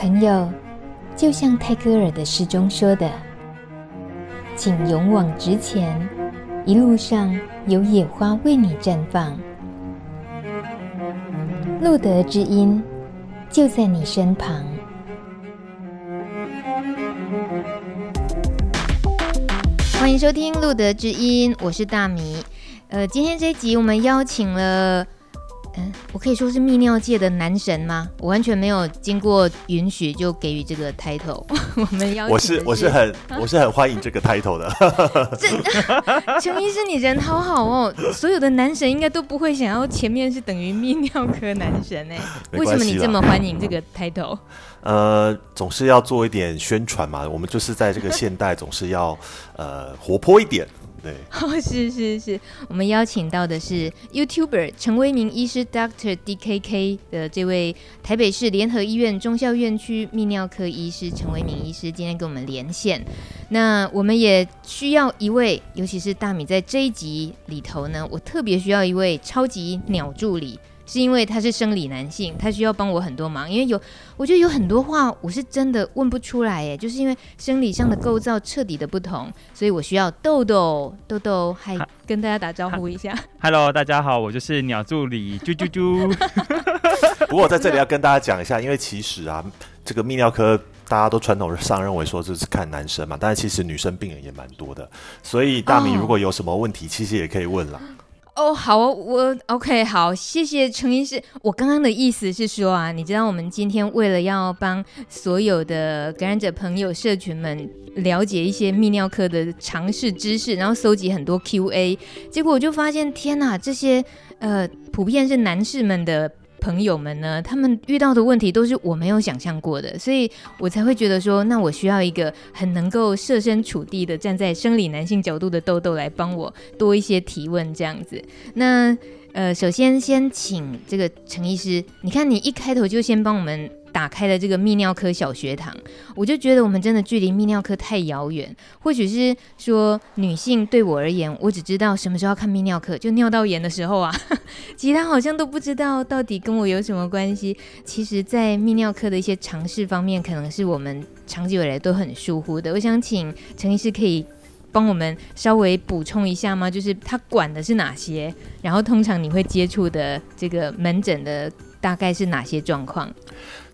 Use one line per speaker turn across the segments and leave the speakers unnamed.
朋友，就像泰戈尔的诗中说的：“请勇往直前，一路上有野花为你绽放。”路德之音就在你身旁。欢迎收听《路德之音》，我是大米。呃，今天这一集我们邀请了。嗯，我可以说是泌尿界的男神吗？我完全没有经过允许就给予这个 title。我们要，
我是我是很我是很欢迎这个 title 的。
这 陈医师，你人好好哦。所有的男神应该都不会想要前面是等于泌尿科男神哎，为什么你这么欢迎这个 title？
呃，总是要做一点宣传嘛。我们就是在这个现代，总是要呃活泼一点。对，
哦，是是是，我们邀请到的是 YouTuber 陈威明医师 Doctor DKK 的这位台北市联合医院中校院区泌尿科医师陈威明医师，今天跟我们连线。那我们也需要一位，尤其是大米在这一集里头呢，我特别需要一位超级鸟助理。是因为他是生理男性，他需要帮我很多忙。因为有，我觉得有很多话我是真的问不出来，哎，就是因为生理上的构造彻底的不同，所以我需要豆豆豆豆，还跟大家打招呼一下。
Hello，大家好，我就是鸟助理啾啾啾。
不过我在这里要跟大家讲一下，因为其实啊，这个泌尿科大家都传统上认为说这是看男生嘛，但是其实女生病人也蛮多的，所以大米如果有什么问题，其实也可以问了。
哦、好，我 OK，好，谢谢陈医师。我刚刚的意思是说啊，你知道我们今天为了要帮所有的感染者朋友、社群们了解一些泌尿科的常识知识，然后搜集很多 QA，结果我就发现，天哪，这些呃，普遍是男士们的。朋友们呢，他们遇到的问题都是我没有想象过的，所以我才会觉得说，那我需要一个很能够设身处地的站在生理男性角度的豆豆来帮我多一些提问，这样子。那呃，首先先请这个陈医师，你看你一开头就先帮我们。打开了这个泌尿科小学堂，我就觉得我们真的距离泌尿科太遥远。或许是说女性对我而言，我只知道什么时候要看泌尿科，就尿道炎的时候啊，其他好像都不知道到底跟我有什么关系。其实，在泌尿科的一些常识方面，可能是我们长久以来都很疏忽的。我想请陈医师可以帮我们稍微补充一下吗？就是他管的是哪些？然后通常你会接触的这个门诊的大概是哪些状况？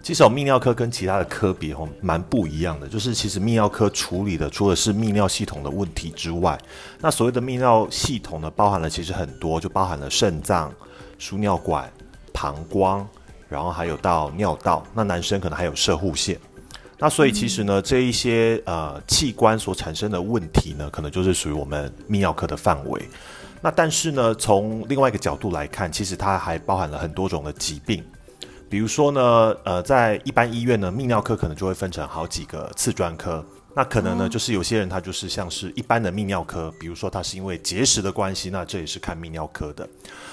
其实我，泌尿科跟其他的科别哦，蛮不一样的。就是其实泌尿科处理的，除了是泌尿系统的问题之外，那所谓的泌尿系统呢，包含了其实很多，就包含了肾脏、输尿管、膀胱，然后还有到尿道。那男生可能还有射护腺。那所以其实呢，这一些呃器官所产生的问题呢，可能就是属于我们泌尿科的范围。那但是呢，从另外一个角度来看，其实它还包含了很多种的疾病。比如说呢，呃，在一般医院呢，泌尿科可能就会分成好几个次专科。那可能呢，就是有些人他就是像是一般的泌尿科，比如说他是因为结石的关系，那这也是看泌尿科的。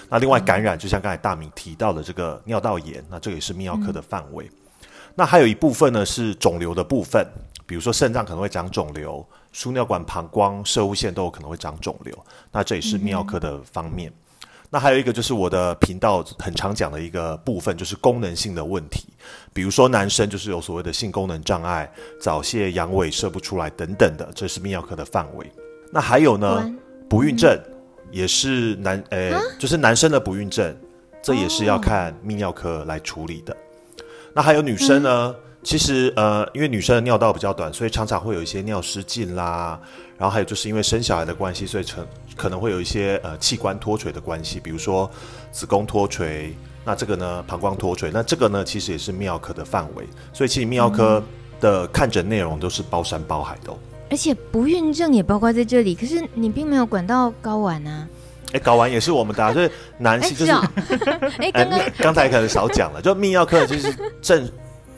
那另外感染，就像刚才大明提到的这个尿道炎，那这也是泌尿科的范围。那还有一部分呢是肿瘤的部分，比如说肾脏可能会长肿瘤，输尿管、膀胱、射物腺都有可能会长肿瘤，那这也是泌尿科的方面。那还有一个就是我的频道很常讲的一个部分，就是功能性的问题，比如说男生就是有所谓的性功能障碍、早泄、阳痿、射不出来等等的，这是泌尿科的范围。那还有呢，不孕症也是男，呃，就是男生的不孕症，这也是要看泌尿科来处理的。那还有女生呢？其实呃，因为女生的尿道比较短，所以常常会有一些尿失禁啦。然后还有就是因为生小孩的关系，所以成可能会有一些呃器官脱垂的关系，比如说子宫脱垂，那这个呢，膀胱脱垂，那这个呢其实也是泌尿科的范围。所以其实泌尿科的看诊内容都是包山包海的哦。
而且不孕症也包括在这里，可是你并没有管到睾丸啊。
哎，睾丸也是我们的，所以男性就是哎，刚刚刚才可能少讲了，就泌尿科其实正。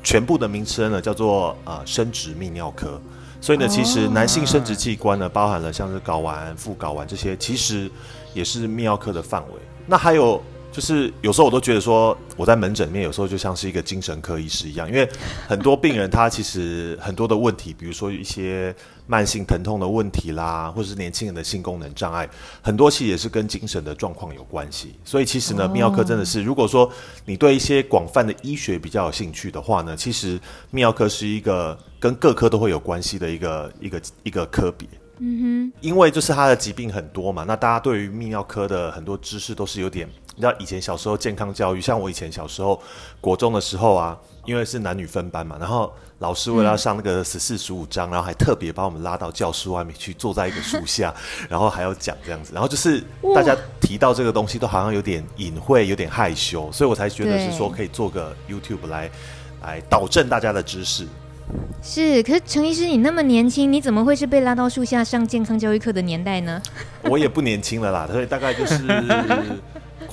全部的名称呢叫做呃生殖泌尿科，所以呢，其实男性生殖器官呢包含了像是睾丸、副睾丸这些，其实也是泌尿科的范围。那还有就是有时候我都觉得说，我在门诊里面有时候就像是一个精神科医师一样，因为很多病人他其实很多的问题，比如说一些慢性疼痛的问题啦，或者是年轻人的性功能障碍，很多其实也是跟精神的状况有关系。所以其实呢，泌尿科真的是，如果说你对一些广泛的医学比较有兴趣的话呢，其实泌尿科是一个跟各科都会有关系的一个一个一个科别。
嗯哼，
因为就是他的疾病很多嘛，那大家对于泌尿科的很多知识都是有点，你知道以前小时候健康教育，像我以前小时候国中的时候啊，因为是男女分班嘛，然后老师为了要上那个十四十五章，然后还特别把我们拉到教室外面去，坐在一个树下，然后还要讲这样子，然后就是大家提到这个东西都好像有点隐晦，有点害羞，所以我才觉得是说可以做个 YouTube 来来导正大家的知识。
是，可是陈医师，你那么年轻，你怎么会是被拉到树下上健康教育课的年代呢？
我也不年轻了啦，所以大概就是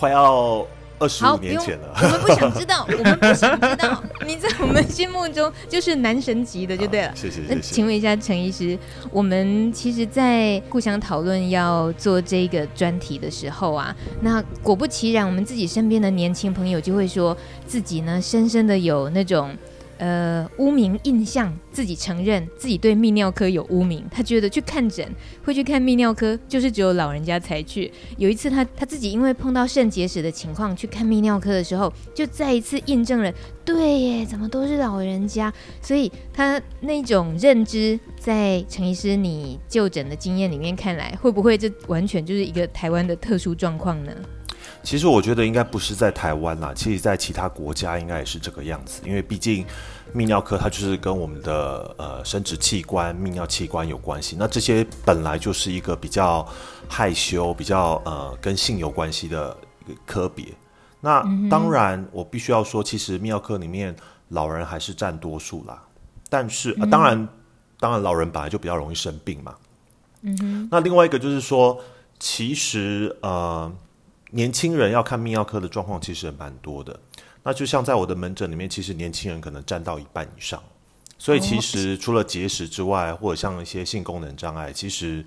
快要二十五年前了。
我们不想知道，我们不想知道，你在我们心目中就是男神级的，就对了。
谢谢谢谢。
那请问一下陈医师，我们其实，在互相讨论要做这个专题的时候啊，那果不其然，我们自己身边的年轻朋友就会说自己呢，深深的有那种。呃，污名印象，自己承认自己对泌尿科有污名。他觉得去看诊会去看泌尿科，就是只有老人家才去。有一次他，他自己因为碰到肾结石的情况去看泌尿科的时候，就再一次印证了，对耶，怎么都是老人家？所以他那种认知，在陈医师你就诊的经验里面看来，会不会这完全就是一个台湾的特殊状况呢？
其实我觉得应该不是在台湾啦，其实在其他国家应该也是这个样子，因为毕竟泌尿科它就是跟我们的呃生殖器官、泌尿器官有关系，那这些本来就是一个比较害羞、比较呃跟性有关系的一个科别。那当然，我必须要说，其实泌尿科里面老人还是占多数啦，但是、呃、当然，当然老人本来就比较容易生病嘛。嗯哼。那另外一个就是说，其实呃。年轻人要看泌尿科的状况其实也蛮多的，那就像在我的门诊里面，其实年轻人可能占到一半以上，所以其实除了结石之外，或者像一些性功能障碍，其实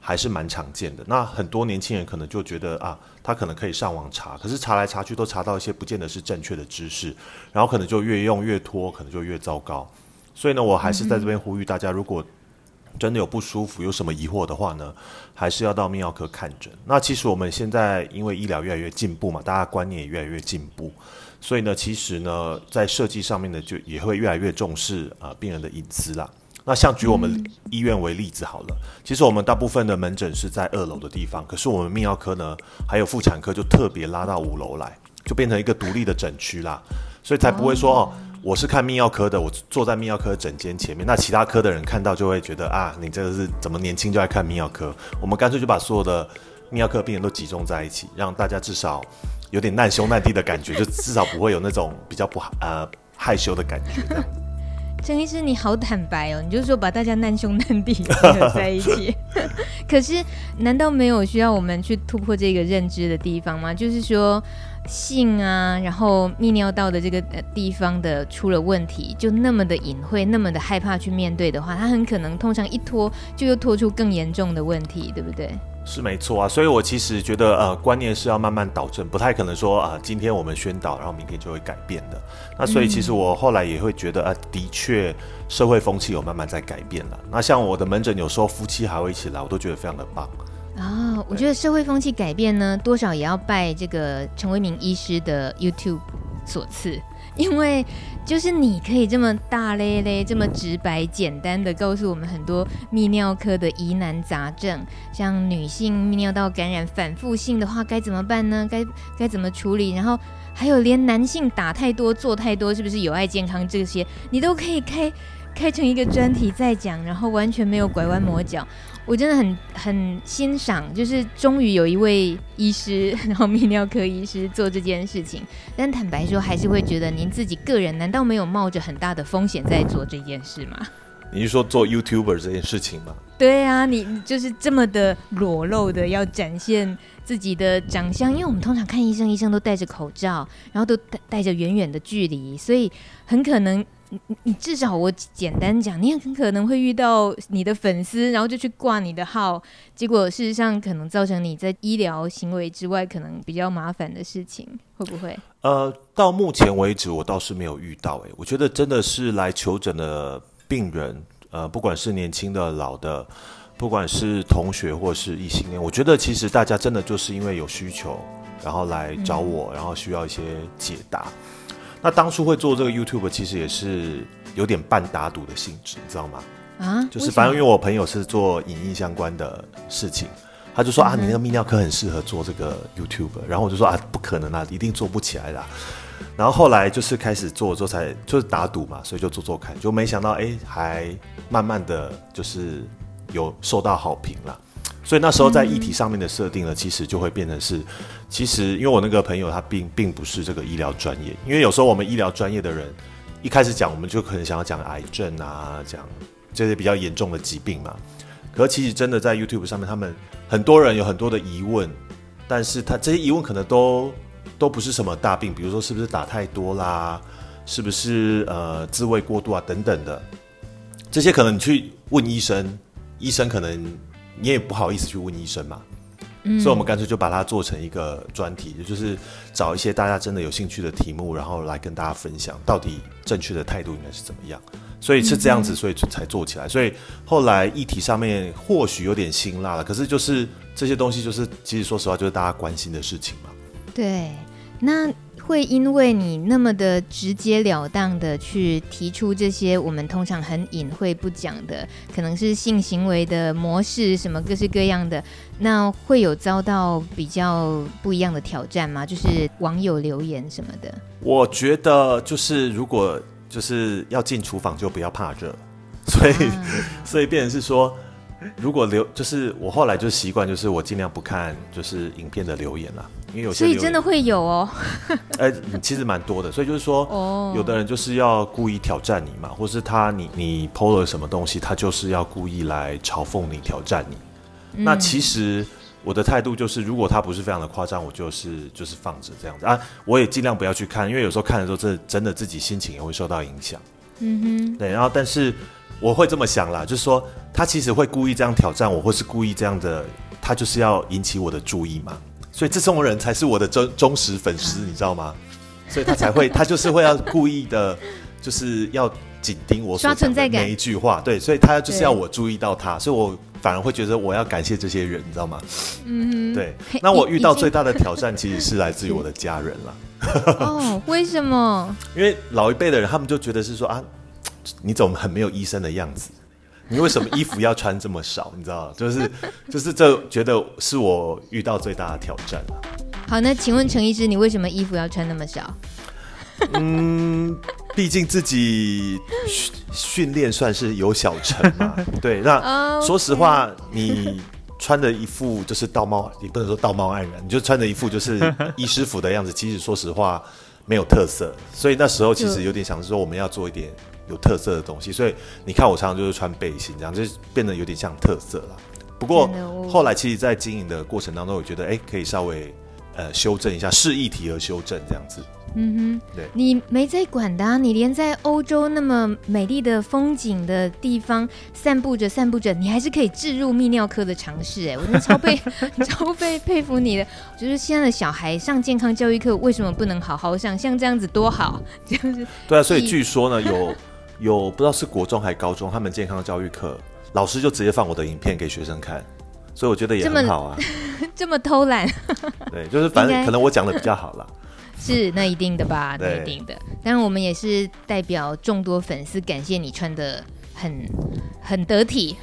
还是蛮常见的。那很多年轻人可能就觉得啊，他可能可以上网查，可是查来查去都查到一些不见得是正确的知识，然后可能就越用越拖，可能就越糟糕。所以呢，我还是在这边呼吁大家，如果真的有不舒服，有什么疑惑的话呢，还是要到泌尿科看诊。那其实我们现在因为医疗越来越进步嘛，大家观念也越来越进步，所以呢，其实呢，在设计上面呢，就也会越来越重视啊、呃、病人的隐私啦。那像举我们医院为例子好了，嗯、其实我们大部分的门诊是在二楼的地方，可是我们泌尿科呢，还有妇产科就特别拉到五楼来，就变成一个独立的诊区啦，所以才不会说哦。我是看泌尿科的，我坐在泌尿科诊间前面，那其他科的人看到就会觉得啊，你这个是怎么年轻就爱看泌尿科？我们干脆就把所有的泌尿科病人都集中在一起，让大家至少有点难兄难弟的感觉，就至少不会有那种比较不呃害羞的感觉。
陈医师，你好坦白哦，你就是说把大家难兄难弟合在一起。可是，难道没有需要我们去突破这个认知的地方吗？就是说。性啊，然后泌尿道的这个地方的出了问题，就那么的隐晦，那么的害怕去面对的话，他很可能通常一拖就又拖出更严重的问题，对不对？
是没错啊，所以我其实觉得呃，观念是要慢慢导正，不太可能说啊、今天我们宣导，然后明天就会改变的。那所以其实我后来也会觉得啊、的确社会风气有慢慢在改变了。那像我的门诊，有时候夫妻还会一起来，我都觉得非常的棒。
啊、我觉得社会风气改变呢，多少也要拜这个陈为民医师的 YouTube 所赐，因为就是你可以这么大咧咧、这么直白、简单的告诉我们很多泌尿科的疑难杂症，像女性泌尿道感染反复性的话该怎么办呢？该该怎么处理？然后还有连男性打太多、做太多，是不是有碍健康这些，你都可以开开成一个专题再讲，然后完全没有拐弯抹角。我真的很很欣赏，就是终于有一位医师，然后泌尿科医师做这件事情。但坦白说，还是会觉得您自己个人难道没有冒着很大的风险在做这件事吗？
你是说做 YouTuber 这件事情吗？
对啊，你就是这么的裸露的要展现自己的长相，因为我们通常看医生，医生都戴着口罩，然后都戴戴着远远的距离，所以很可能你你至少我简单讲，你很可能会遇到你的粉丝，然后就去挂你的号，结果事实上可能造成你在医疗行为之外可能比较麻烦的事情，会不会？
呃，到目前为止我倒是没有遇到、欸，诶，我觉得真的是来求诊的病人，呃，不管是年轻的、老的，不管是同学或是异性恋，我觉得其实大家真的就是因为有需求，然后来找我，然后需要一些解答。那当初会做这个 YouTube，其实也是有点半打赌的性质，你知道吗？啊，就是反正因为我朋友是做影音相关的事情，他就说、嗯、啊，你那个泌尿科很适合做这个 YouTube，然后我就说啊，不可能啊，一定做不起来的。然后后来就是开始做之后才就是打赌嘛，所以就做做看，就没想到哎，还慢慢的就是有受到好评了。所以那时候在议题上面的设定呢，其实就会变成是，其实因为我那个朋友他并并不是这个医疗专业，因为有时候我们医疗专业的人一开始讲，我们就可能想要讲癌症啊，讲这些比较严重的疾病嘛。可其实真的在 YouTube 上面，他们很多人有很多的疑问，但是他这些疑问可能都都不是什么大病，比如说是不是打太多啦，是不是呃自慰过度啊等等的，这些可能你去问医生，医生可能。你也不好意思去问医生嘛，嗯，所以我们干脆就把它做成一个专题，也就是找一些大家真的有兴趣的题目，然后来跟大家分享到底正确的态度应该是怎么样。所以是这样子，所以才做起来。所以后来议题上面或许有点辛辣了，可是就是这些东西就是其实说实话就是大家关心的事情嘛。
对，那。会因为你那么的直截了当的去提出这些我们通常很隐晦不讲的，可能是性行为的模式，什么各式各样的，那会有遭到比较不一样的挑战吗？就是网友留言什么的。
我觉得就是如果就是要进厨房就不要怕热，所以、啊、所以变成是说。如果留就是我后来就习惯，就是我尽量不看就是影片的留言了，因为有些
所以真的会有哦，
哎、欸，其实蛮多的，所以就是说，哦，有的人就是要故意挑战你嘛，或是他你你 PO 了什么东西，他就是要故意来嘲讽你、挑战你。嗯、那其实我的态度就是，如果他不是非常的夸张，我就是就是放着这样子啊，我也尽量不要去看，因为有时候看的时候，这真的自己心情也会受到影响。嗯哼，对，然后但是。我会这么想啦，就是说他其实会故意这样挑战我，或是故意这样的，他就是要引起我的注意嘛。所以这种人才是我的忠忠实粉丝，你知道吗？所以他才会，他就是会要故意的，就是要紧盯我说的每一句话。对，所以他就是要我注意到他，所以我反而会觉得我要感谢这些人，你知道吗？嗯，对。那我遇到最大的挑战其实是来自于我的家人了。
哦，为什么？
因为老一辈的人，他们就觉得是说啊。你怎么很没有医生的样子？你为什么衣服要穿这么少？你知道，就是就是这觉得是我遇到最大的挑战。
好，那请问陈医师，你为什么衣服要穿那么少？
嗯，毕竟自己训训练算是有小成嘛。对，那说实话，你穿的一副就是道貌，也不能说道貌岸然，你就穿着一副就是医师服的样子。其实说实话，没有特色。所以那时候其实有点想说，我们要做一点。有特色的东西，所以你看我常常就是穿背心，这样就变得有点像特色了。不过后来其实，在经营的过程当中，我觉得哎、欸，可以稍微呃修正一下，视议题而修正这样子。嗯哼，对，
你没在管的、啊，你连在欧洲那么美丽的风景的地方散步着散步着，你还是可以置入泌尿科的尝试。哎，我真的超佩 超佩佩服你的。就是现在的小孩上健康教育课，为什么不能好好上？像这样子多好，就是
对啊。所以据说呢，有。有不知道是国中还是高中，他们健康教育课老师就直接放我的影片给学生看，所以我觉得也很好啊。
这么偷懒？
对，就是反正可能我讲的比较好了。
是，那一定的吧？那一定的。当然，我们也是代表众多粉丝感谢你穿的很很得体。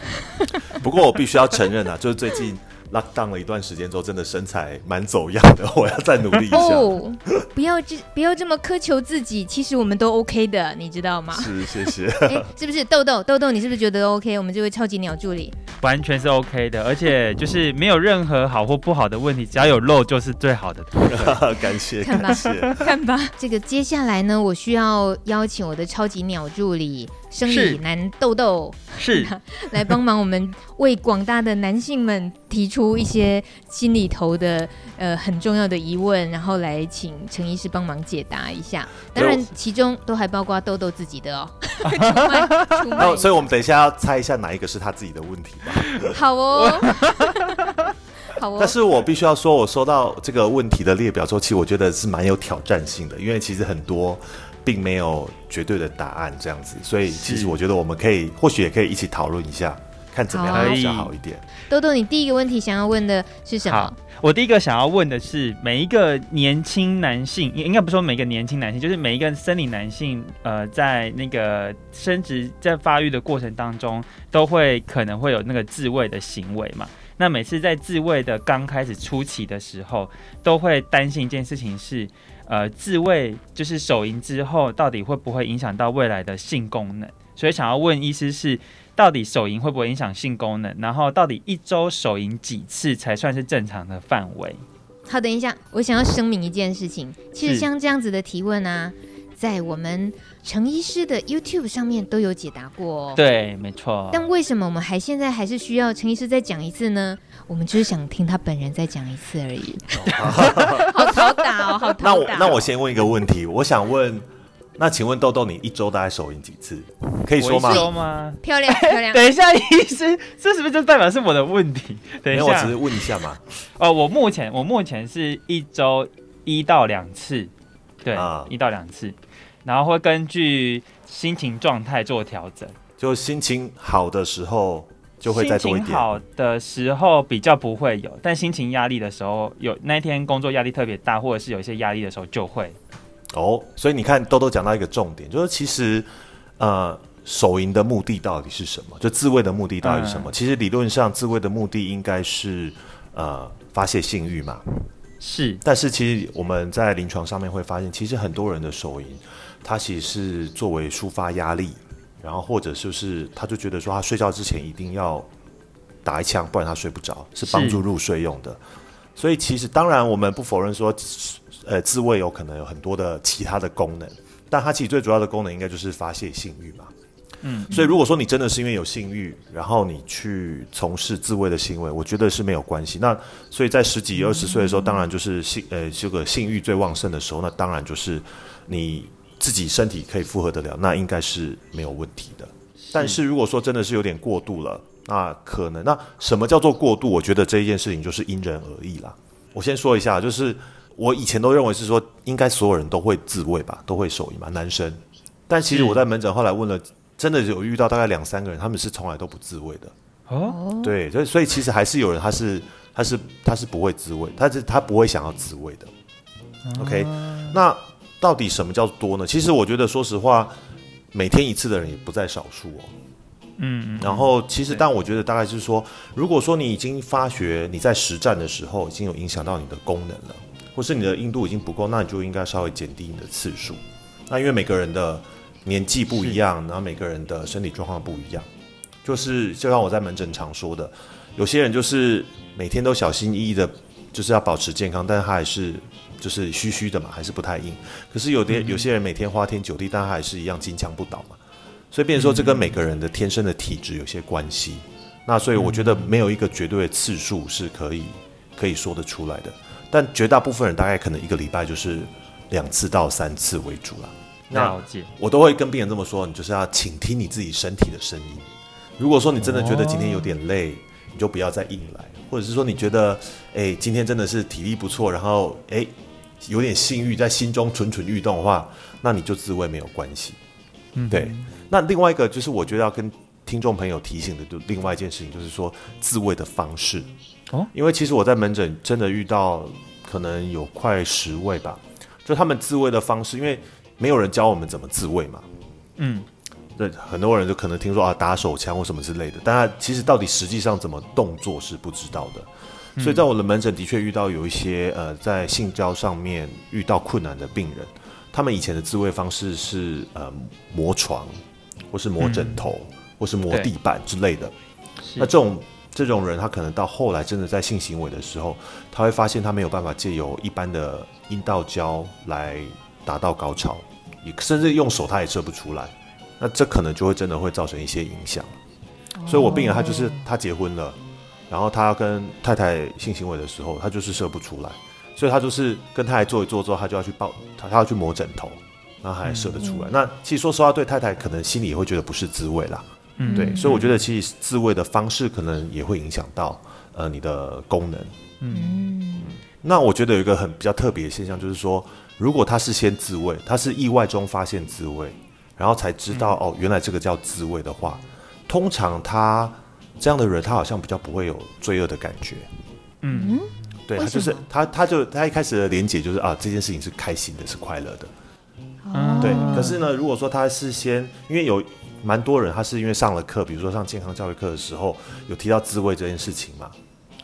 不过我必须要承认啊，就是最近。Lock down 了一段时间之后，真的身材蛮走样的，我要再努力一下。哦，
不要这不要这么苛求自己，其实我们都 OK 的，你知道吗？
是，谢谢。哎，
是不是豆豆豆豆？你是不是觉得 OK？我们这位超级鸟助理，
完全是 OK 的，而且就是没有任何好或不好的问题，只要有肉就是最好的。
感谢，
看吧，
感谢，
看吧。这个接下来呢，我需要邀请我的超级鸟助理生理男豆豆
是
来帮忙我们为广大的男性们提出一些心里头的呃很重要的疑问，然后来请陈医师帮忙解答一下。当然，其中都还包括豆豆自己的哦。
哦，所以我们等一下要猜一下哪一个是他自己的问题吧。
好哦，好哦。
但是我必须要说，我收到这个问题的列表之后，其实我觉得是蛮有挑战性的，因为其实很多并没有绝对的答案这样子，所以其实我觉得我们可以或许也可以一起讨论一下，看怎么样比较好一点。
豆豆，你第一个问题想要问的是什么？
我第一个想要问的是，每一个年轻男性，应该不说每个年轻男性，就是每一个生理男性，呃，在那个生殖在发育的过程当中，都会可能会有那个自慰的行为嘛。那每次在自慰的刚开始初期的时候，都会担心一件事情是，呃，自慰就是手淫之后，到底会不会影响到未来的性功能？所以想要问医师是。到底手淫会不会影响性功能？然后到底一周手淫几次才算是正常的范围？
好，等一下，我想要声明一件事情。其实像这样子的提问啊，在我们陈医师的 YouTube 上面都有解答过。
对，没错。
但为什么我们还现在还是需要陈医师再讲一次呢？我们就是想听他本人再讲一次而已。好讨打哦，好讨打。
那我那我先问一个问题，我想问。那请问豆豆，你一周大概手淫几次？可以说吗？
说吗？
漂亮 漂亮。
等一下，医师，这是不是就代表是我的问题？等一下，
我只是问一下嘛。
哦，我目前我目前是一周一到两次，对，啊、一到两次，然后会根据心情状态做调整。
就心情好的时候就会再多一点。
心情好的时候比较不会有，但心情压力的时候，有那天工作压力特别大，或者是有一些压力的时候就会。
哦，所以你看，豆豆讲到一个重点，就是其实，呃，手淫的目的到底是什么？就自慰的目的到底是什么？嗯、其实理论上，自慰的目的应该是呃发泄性欲嘛。
是，
但是其实我们在临床上面会发现，其实很多人的手淫，他其实是作为抒发压力，然后或者就是他就觉得说，他睡觉之前一定要打一枪，不然他睡不着，是帮助入睡用的。所以其实当然我们不否认说。呃，自慰有可能有很多的其他的功能，但它其实最主要的功能应该就是发泄性欲嘛。嗯，所以如果说你真的是因为有性欲，然后你去从事自慰的行为，我觉得是没有关系。那所以在十几二十岁的时候，当然就是性呃这个性欲最旺盛的时候，那当然就是你自己身体可以负荷得了，那应该是没有问题的。但是如果说真的是有点过度了，那可能那什么叫做过度？我觉得这一件事情就是因人而异啦。我先说一下，就是。我以前都认为是说，应该所有人都会自慰吧，都会手淫嘛，男生。但其实我在门诊后来问了，真的有遇到大概两三个人，他们是从来都不自慰的。哦，对，所以所以其实还是有人他是他是他是不会自慰，他是他不会想要自慰的。OK，那到底什么叫多呢？其实我觉得说实话，每天一次的人也不在少数哦。嗯，然后其实但我觉得大概就是说，如果说你已经发觉你在实战的时候已经有影响到你的功能了。或是你的硬度已经不够，那你就应该稍微减低你的次数。那因为每个人的年纪不一样，然后每个人的身体状况不一样，就是就像我在门诊常说的，有些人就是每天都小心翼翼的，就是要保持健康，但是他还是就是虚虚的嘛，还是不太硬。可是有的有些人每天花天酒地，但他还是一样金枪不倒嘛。所以变成说这跟每个人的天生的体质有些关系。那所以我觉得没有一个绝对的次数是可以可以说得出来的。但绝大部分人大概可能一个礼拜就是两次到三次为主了。
了解。
那我都会跟病人这么说，你就是要倾听你自己身体的声音。如果说你真的觉得今天有点累，哦、你就不要再硬来；或者是说你觉得，哎、欸，今天真的是体力不错，然后哎、欸，有点性欲在心中蠢蠢欲动的话，那你就自慰没有关系。嗯，对。那另外一个就是我觉得要跟听众朋友提醒的，就另外一件事情，就是说自慰的方式。哦，因为其实我在门诊真的遇到可能有快十位吧，就他们自慰的方式，因为没有人教我们怎么自慰嘛。嗯，对，很多人就可能听说啊打手枪或什么之类的，但他其实到底实际上怎么动作是不知道的。所以在我的门诊的确遇到有一些呃在性交上面遇到困难的病人，他们以前的自慰方式是呃磨床，或是磨枕头，或是磨地板之类的。那这种这种人，他可能到后来真的在性行为的时候，他会发现他没有办法借由一般的阴道胶来达到高潮，你甚至用手他也射不出来。那这可能就会真的会造成一些影响。所以我病人他就是他结婚了，然后他跟太太性行为的时候，他就是射不出来，所以他就是跟太太做一做之后，他就要去抱他，他要去磨枕头，然后还射得出来。那其实说实话，对太太可能心里也会觉得不是滋味啦。嗯，对，所以我觉得其实自慰的方式可能也会影响到呃你的功能。嗯，那我觉得有一个很比较特别的现象，就是说，如果他是先自慰，他是意外中发现自慰，然后才知道哦，原来这个叫自慰的话，通常他这样的人，他好像比较不会有罪恶的感觉。嗯，对，他就是他，他就他一开始的连结就是啊，这件事情是开心的，是快乐的。嗯，对。可是呢，如果说他是先，因为有。蛮多人，他是因为上了课，比如说上健康教育课的时候，有提到自慰这件事情嘛，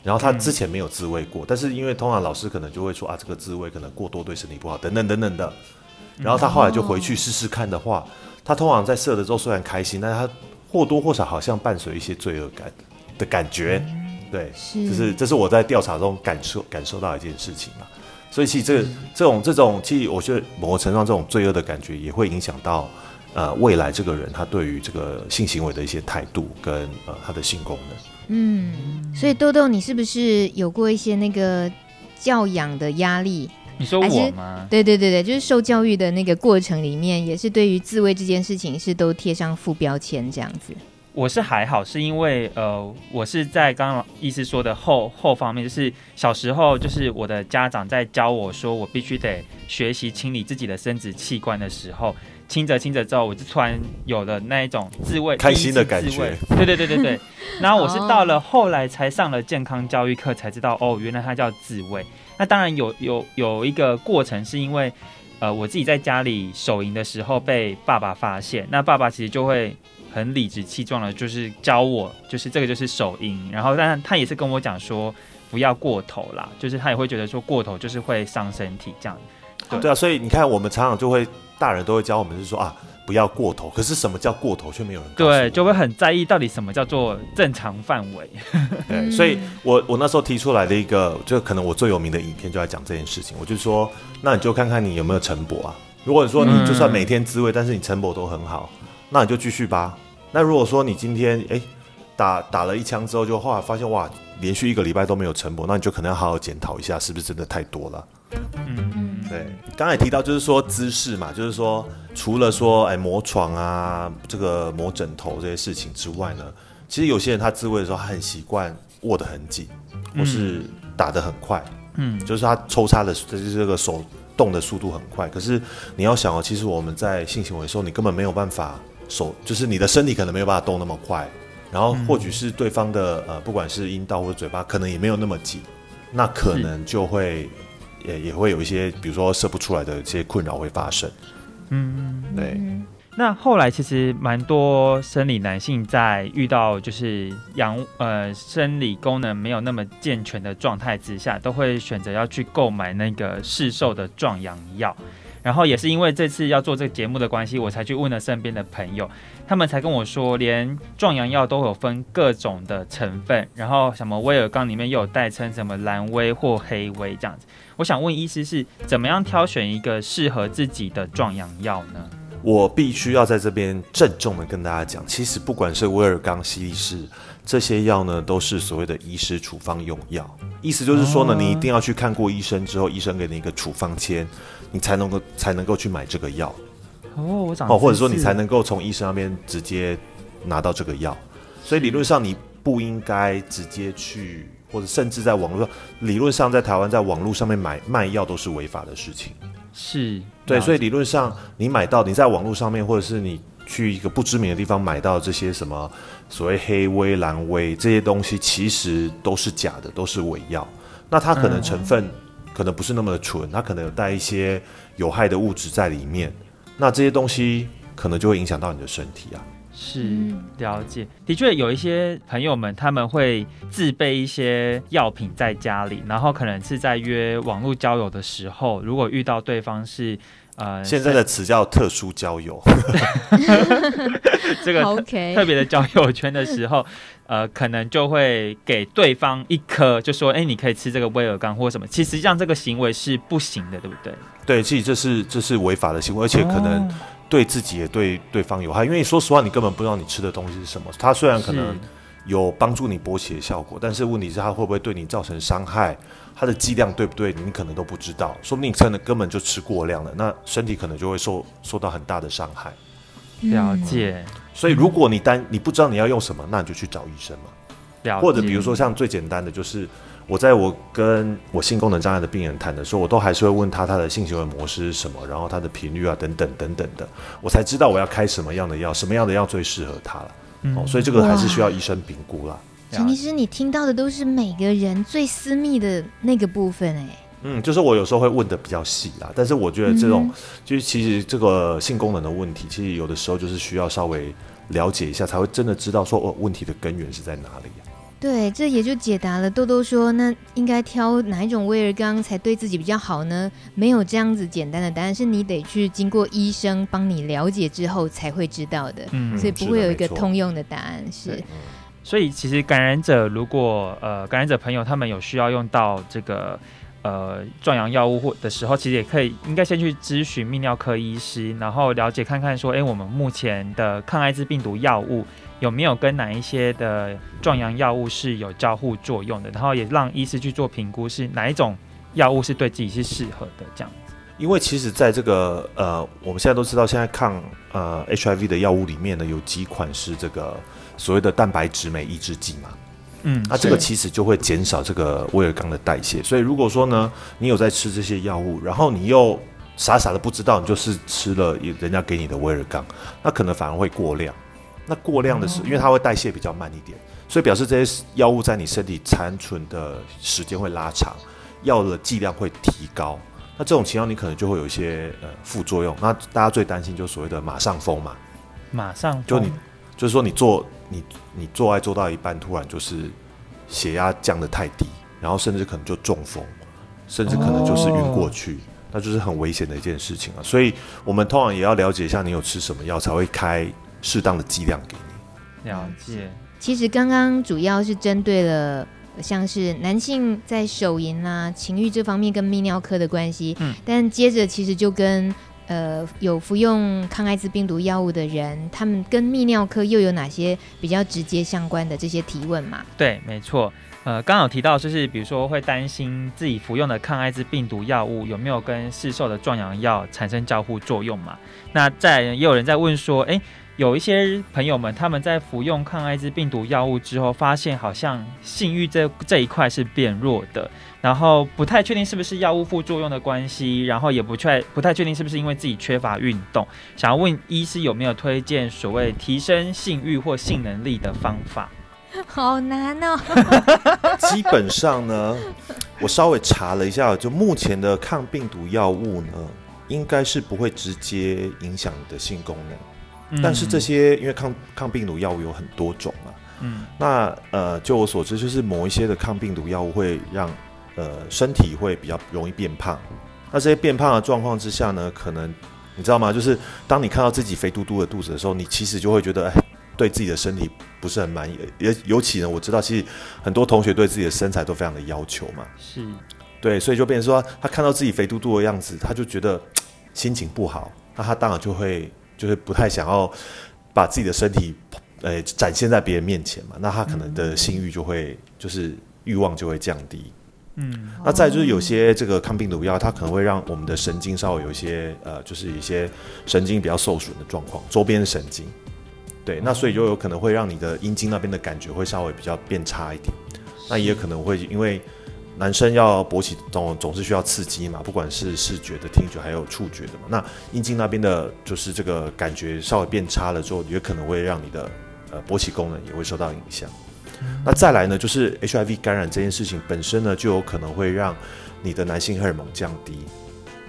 然后他之前没有自慰过，但是因为通常老师可能就会说啊，这个自慰可能过多对身体不好，等等等等的，然后他后来就回去试试看的话，他通常在射的时候虽然开心，但是他或多或少好像伴随一些罪恶感的感觉，对，就是这是我在调查中感受感受到一件事情嘛，所以其实这个这种这种，其实我觉得某个程度上这种罪恶的感觉也会影响到。呃，未来这个人他对于这个性行为的一些态度跟呃他的性功能，
嗯，所以豆豆，你是不是有过一些那个教养的压力？
你说我吗？
对对对对，就是受教育的那个过程里面，也是对于自慰这件事情是都贴上副标签这样子。
我是还好，是因为呃，我是在刚刚医师说的后后方面，就是小时候就是我的家长在教我说，我必须得学习清理自己的生殖器官的时候。亲着亲着之后，我就突然有了那一种自慰
开心的感觉。
对对对对对。然后我是到了后来才上了健康教育课，才知道哦，原来它叫自慰。那当然有有有一个过程，是因为呃我自己在家里手淫的时候被爸爸发现，那爸爸其实就会很理直气壮的，就是教我，就是这个就是手淫。然后，但他也是跟我讲说不要过头啦，就是他也会觉得说过头就是会伤身体这样。
对，对啊，所以你看，我们常常就会。大人都会教我们，是说啊，不要过头。可是什么叫过头，却没有人。
对，就会很在意到底什么叫做正常范围。
对，所以我我那时候提出来的一个，就可能我最有名的影片就在讲这件事情。我就说，那你就看看你有没有晨勃啊。如果你说你就算每天滋味，但是你晨勃都很好，那你就继续吧。那如果说你今天哎打打了一枪之后，就后来发现哇，连续一个礼拜都没有成果，那你就可能要好好检讨一下，是不是真的太多了。嗯。对，刚才提到就是说姿势嘛，就是说除了说哎磨床啊，这个磨枕头这些事情之外呢，其实有些人他自慰的时候，他很习惯握得很紧，或是打得很快，嗯，就是他抽插的就是这个手动的速度很快。可是你要想哦，其实我们在性行为的时候，你根本没有办法手，就是你的身体可能没有办法动那么快，然后或许是对方的呃，不管是阴道或者嘴巴，可能也没有那么紧，那可能就会。也也会有一些，比如说射不出来的一些困扰会发生。嗯，对。
那后来其实蛮多生理男性在遇到就是阳呃生理功能没有那么健全的状态之下，都会选择要去购买那个市售的壮阳药。然后也是因为这次要做这个节目的关系，我才去问了身边的朋友，他们才跟我说，连壮阳药都有分各种的成分，然后什么威尔刚里面又有代称什么蓝威或黑威这样子。我想问医师是怎么样挑选一个适合自己的壮阳药呢？
我必须要在这边郑重的跟大家讲，其实不管是威而钢、犀利士这些药呢，都是所谓的医师处方用药，意思就是说呢，你一定要去看过医生之后，医生给你一个处方签。你才能够才能够去买这个药。
哦，我长
哦，或者说你才能够从医生那边直接拿到这个药，所以理论上你不应该直接去，或者甚至在网络上，理论上在台湾在网络上面买卖药都是违法的事情。
是
对，所以理论上你买到你在网络上面，或者是你去一个不知名的地方买到这些什么所谓黑威、蓝威这些东西，其实都是假的，都是伪药。那它可能成分。嗯可能不是那么的纯，它可能有带一些有害的物质在里面，那这些东西可能就会影响到你的身体啊。
是，了解。的确有一些朋友们他们会自备一些药品在家里，然后可能是在约网络交友的时候，如果遇到对方是呃，
现在的词叫特殊交友，
这个
OK
特别的交友圈的时候，呃，可能就会给对方一颗，就说，哎，你可以吃这个威尔刚或什么。其实际上这个行为是不行的，对不对？
对，其实这是这是违法的行为，而且可能对自己也对对方有害，因为说实话，你根本不知道你吃的东西是什么。它虽然可能有帮助你勃起的效果，但是问题是它会不会对你造成伤害？它的剂量对不对？你可能都不知道，说不定你真的根本就吃过量了，那身体可能就会受受到很大的伤害。
了解。
所以如果你单你不知道你要用什么，那你就去找医生嘛。
了解。
或者比如说像最简单的，就是我在我跟我性功能障碍的病人谈的时候，我都还是会问他他的性行为模式是什么，然后他的频率啊等等等等的，我才知道我要开什么样的药，什么样的药最适合他了。嗯。哦，所以这个还是需要医生评估啦。
陈医师，你听到的都是每个人最私密的那个部分哎。
嗯，就是我有时候会问的比较细啦，但是我觉得这种、嗯、就是其实这个性功能的问题，其实有的时候就是需要稍微了解一下，才会真的知道说哦，问题的根源是在哪里。
对，这也就解答了豆豆说，那应该挑哪一种威尔刚才对自己比较好呢？没有这样子简单的答案，是你得去经过医生帮你了解之后才会知道的。嗯，所以不会有一个通用的答案是。是
所以，其实感染者如果呃，感染者朋友他们有需要用到这个呃壮阳药物或的时候，其实也可以应该先去咨询泌尿科医师，然后了解看看说，哎，我们目前的抗艾滋病毒药物有没有跟哪一些的壮阳药物是有交互作用的，然后也让医师去做评估，是哪一种药物是对自己是适合的这样子。
因为其实在这个呃，我们现在都知道，现在抗呃 HIV 的药物里面呢，有几款是这个。所谓的蛋白质酶抑制剂嘛，嗯，那这个其实就会减少这个威尔刚的代谢。所以如果说呢，你有在吃这些药物，然后你又傻傻的不知道，你就是吃了人家给你的威尔刚，那可能反而会过量。那过量的时候，因为它会代谢比较慢一点，所以表示这些药物在你身体残存的时间会拉长，药的剂量会提高。那这种情况你可能就会有一些呃副作用。那大家最担心就是所谓的马上疯嘛，
马上
就你就是说你做。你你做爱做到一半，突然就是血压降得太低，然后甚至可能就中风，甚至可能就是晕过去，哦，那就是很危险的一件事情啊。所以我们通常也要了解一下你有吃什么药，才会开适当的剂量给你。
了解。
其实刚刚主要是针对了像是男性在手淫啊、情欲这方面跟泌尿科的关系，嗯，但接着其实就跟。呃，有服用抗艾滋病毒药物的人，他们跟泌尿科又有哪些比较直接相关的这些提问嘛？
对，没错。呃，刚好提到就是，比如说会担心自己服用的抗艾滋病毒药物有没有跟市售的壮阳药产生交互作用嘛？那在也有人在问说，哎。有一些朋友们，他们在服用抗艾滋病毒药物之后，发现好像性欲这这一块是变弱的，然后不太确定是不是药物副作用的关系，然后也不确不太确定是不是因为自己缺乏运动，想要问医师有没有推荐所谓提升性欲或性能力的方法？
好难哦。
基本上呢，我稍微查了一下，就目前的抗病毒药物呢，应该是不会直接影响你的性功能。但是这些因为抗抗病毒药物有很多种啊，嗯，那呃，就我所知，就是某一些的抗病毒药物会让呃身体会比较容易变胖。那这些变胖的状况之下呢，可能你知道吗？就是当你看到自己肥嘟嘟的肚子的时候，你其实就会觉得哎，对自己的身体不是很满意。也尤其呢，我知道其实很多同学对自己的身材都非常的要求嘛，是，对，所以就变成说他看到自己肥嘟嘟的样子，他就觉得心情不好，那他当然就会。就是不太想要把自己的身体，呃，展现在别人面前嘛，那他可能的性欲就会，就是欲望就会降低。嗯，那再就是有些这个抗病毒药，它可能会让我们的神经稍微有一些，呃，就是一些神经比较受损的状况，周边神经。对，那所以就有可能会让你的阴茎那边的感觉会稍微比较变差一点。那也可能会因为。男生要勃起总总是需要刺激嘛，不管是视觉的、听觉还有触觉的嘛。那阴茎那边的，就是这个感觉稍微变差了之后，也可能会让你的呃勃起功能也会受到影响。那再来呢，就是 HIV 感染这件事情本身呢，就有可能会让你的男性荷尔蒙降低。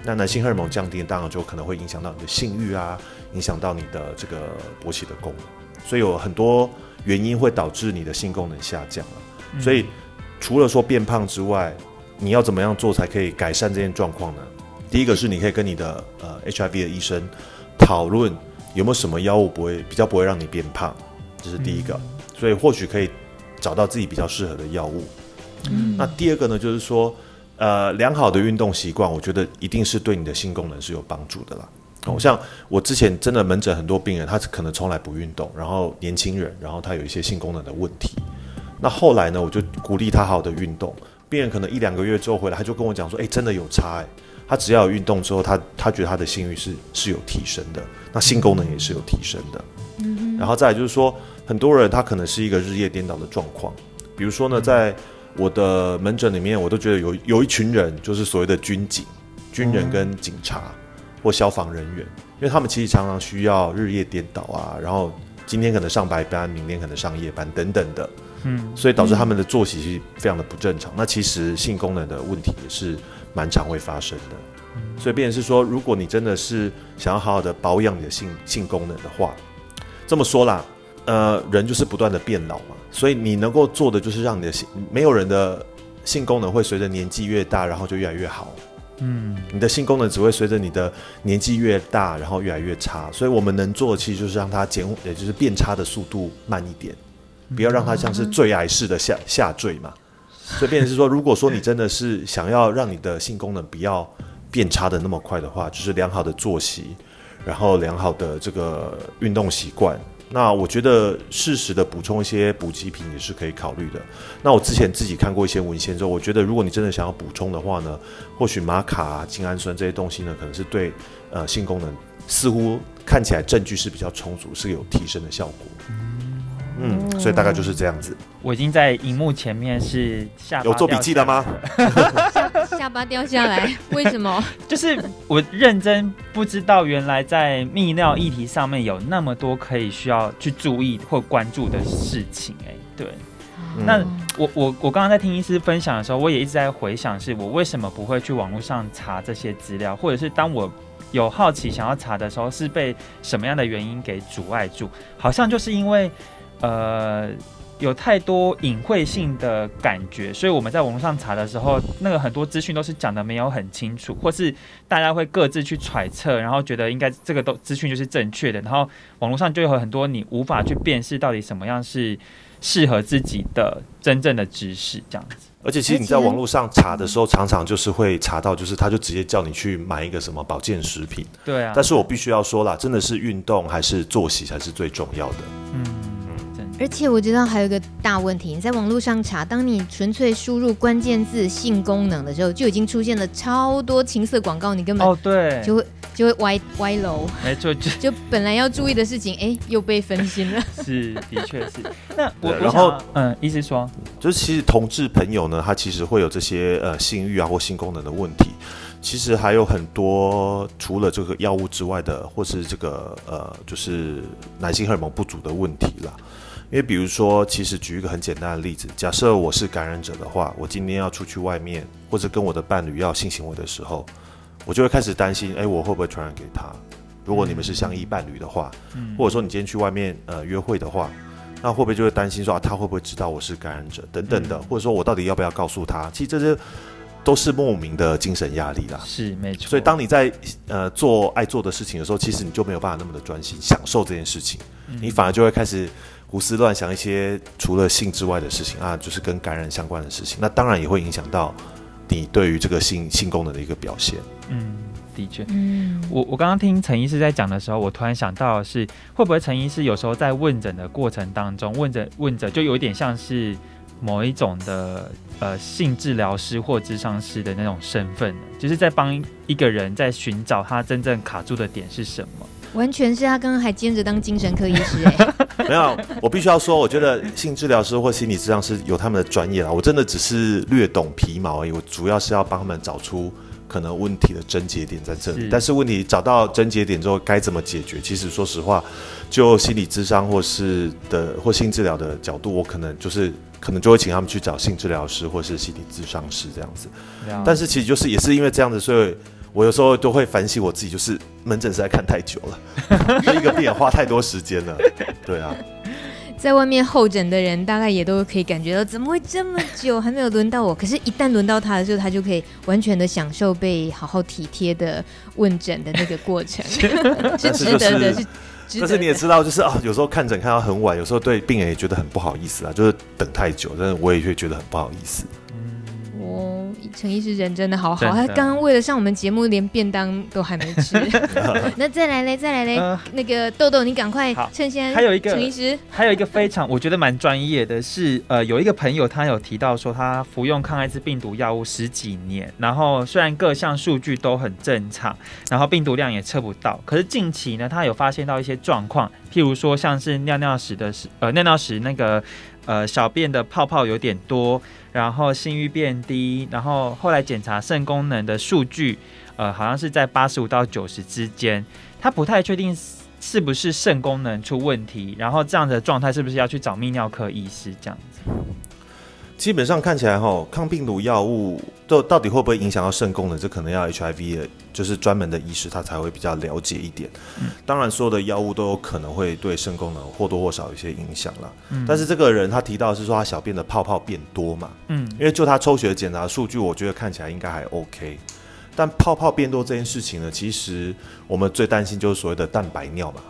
那男性荷尔蒙降低，当然就可能会影响到你的性欲啊，影响到你的这个勃起的功能。所以有很多原因会导致你的性功能下降了。所以。除了说变胖之外，你要怎么样做才可以改善这件状况呢？第一个是你可以跟你的呃 HIV 的医生讨论有没有什么药物不会比较不会让你变胖，这是第一个，所以或许可以找到自己比较适合的药物。嗯，那第二个呢，就是说呃良好的运动习惯，我觉得一定是对你的性功能是有帮助的啦。哦，像我之前真的门诊很多病人，他可能从来不运动，然后年轻人，然后他有一些性功能的问题。那后来呢，我就鼓励他好好的运动。病人可能一两个月之后回来，他就跟我讲说：“哎，真的有差哎，他只要有运动之后，他他觉得他的性欲是是有提升的，那性功能也是有提升的。嗯，然后再来就是说，很多人他可能是一个日夜颠倒的状况。比如说呢，在我的门诊里面，我都觉得有有一群人，就是所谓的军警、军人跟警察或消防人员，因为他们其实常常需要日夜颠倒啊，然后今天可能上白班，明天可能上夜班等等的。”嗯，所以导致他们的作息是非常的不正常。嗯、那其实性功能的问题也是蛮常会发生的。嗯、所以变成是说，如果你真的是想要好好的保养你的性性功能的话，这么说啦，呃，人就是不断的变老嘛。所以你能够做的就是让你的性，没有人的性功能会随着年纪越大，然后就越来越好。嗯，你的性功能只会随着你的年纪越大，然后越来越差。所以我们能做的其实就是让它减，也就是变差的速度慢一点。不要让它像是坠崖式的下下坠嘛，所以变成是说，如果说你真的是想要让你的性功能不要变差的那么快的话，就是良好的作息，然后良好的这个运动习惯，那我觉得适时的补充一些补给品也是可以考虑的。那我之前自己看过一些文献之后，我觉得如果你真的想要补充的话呢，或许玛卡啊、精氨酸这些东西呢，可能是对呃性功能似乎看起来证据是比较充足，是有提升的效果。嗯，所以大概就是这样子。
我已经在荧幕前面是下巴
有做笔记了吗？
下巴掉下来，为什么？
就是我认真不知道，原来在泌尿议题上面有那么多可以需要去注意或关注的事情。哎，对。嗯、那我我我刚刚在听医师分享的时候，我也一直在回想，是我为什么不会去网络上查这些资料，或者是当我有好奇想要查的时候，是被什么样的原因给阻碍住？好像就是因为。呃，有太多隐晦性的感觉，所以我们在网络上查的时候，那个很多资讯都是讲的没有很清楚，或是大家会各自去揣测，然后觉得应该这个都资讯就是正确的，然后网络上就有很多你无法去辨识到底什么样是适合自己的真正的知识，这样子。
而且其实你在网络上查的时候，常常就是会查到，就是他就直接叫你去买一个什么保健食品。
对啊。
但是我必须要说啦，真的是运动还是作息才是最重要的。
嗯。而且我知道还有一个大问题，你在网络上查，当你纯粹输入关键字“性功能”的时候，就已经出现了超多情色广告，你根本
哦对，
就会就会歪歪楼，
没错，
就 就本来要注意的事情，哎，又被分心了。
是，的确是。那我然后嗯，意思说，
就是其实同志朋友呢，他其实会有这些呃性欲啊或性功能的问题，其实还有很多除了这个药物之外的，或是这个呃就是男性荷尔蒙不足的问题啦。因为比如说，其实举一个很简单的例子，假设我是感染者的话，我今天要出去外面，或者跟我的伴侣要性行为的时候，我就会开始担心，哎，我会不会传染给他？如果你们是相依伴侣的话，或者说你今天去外面呃约会的话，那会不会就会担心说啊，他会不会知道我是感染者等等的？或者说我到底要不要告诉他？其实这些都是莫名的精神压力啦。
是没错。
所以当你在呃做爱做的事情的时候，其实你就没有办法那么的专心享受这件事情，你反而就会开始。胡思乱想一些除了性之外的事情啊，就是跟感染相关的事情，那当然也会影响到你对于这个性性功能的一个表现。
嗯，的确。嗯，我我刚刚听陈医师在讲的时候，我突然想到的是，会不会陈医师有时候在问诊的过程当中，问诊问诊就有一点像是某一种的呃性治疗师或智商师的那种身份，就是在帮一个人在寻找他真正卡住的点是什么？
完全是他刚刚还兼着当精神科医师哎、欸，
没有，我必须要说，我觉得性治疗师或心理治疗师有他们的专业啦，我真的只是略懂皮毛而已，我主要是要帮他们找出可能问题的症结点在这里，是但是问题找到症结点之后该怎么解决？其实说实话，就心理智商或是的或性治疗的角度，我可能就是可能就会请他们去找性治疗师或是心理咨商师这样子，但是其实就是也是因为这样子，所以。我有时候都会反省我自己，就是门诊实在看太久了，一个病人花太多时间了。对啊，
在外面候诊的人大概也都可以感觉到，怎么会这么久还没有轮到我？可是，一旦轮到他的时候，他就可以完全的享受被好好体贴的问诊的那个过程，是值得的。是，
但是你也知道，就是啊，有时候看诊看到很晚，有时候对病人也觉得很不好意思啊，就是等太久，但是我也会觉得很不好意思。
陈医师人真的好好，他刚刚为了上我们节目，连便当都还没吃。那再来嘞，再来嘞，呃、那个豆豆，你赶快趁现
还有一个
陈医师，
还有一个非常我觉得蛮专业的是，呃，有一个朋友他有提到说，他服用抗艾滋病毒药物十几年，然后虽然各项数据都很正常，然后病毒量也测不到，可是近期呢，他有发现到一些状况，譬如说像是尿尿时的时，呃，尿尿时那个呃小便的泡泡有点多。然后性欲变低，然后后来检查肾功能的数据，呃，好像是在八十五到九十之间，他不太确定是不是肾功能出问题，然后这样的状态是不是要去找泌尿科医师这样子。
基本上看起来哈，抗病毒药物到到底会不会影响到肾功能，这可能要 HIV 的，就是专门的医师他才会比较了解一点。嗯、当然，所有的药物都有可能会对肾功能或多或少有一些影响啦。嗯、但是这个人他提到是说他小便的泡泡变多嘛，嗯，因为就他抽血检查数据，我觉得看起来应该还 OK。但泡泡变多这件事情呢，其实我们最担心就是所谓的蛋白尿嘛。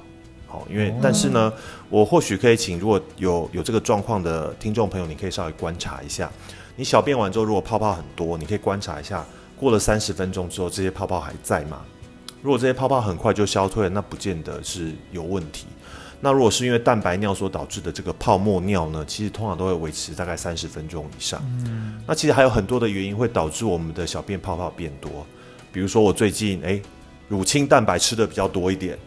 因为但是呢，我或许可以请如果有有这个状况的听众朋友，你可以稍微观察一下，你小便完之后如果泡泡很多，你可以观察一下，过了三十分钟之后这些泡泡还在吗？如果这些泡泡很快就消退了，那不见得是有问题。那如果是因为蛋白尿所导致的这个泡沫尿呢，其实通常都会维持大概三十分钟以上。嗯，那其实还有很多的原因会导致我们的小便泡泡变多，比如说我最近诶，乳清蛋白吃的比较多一点。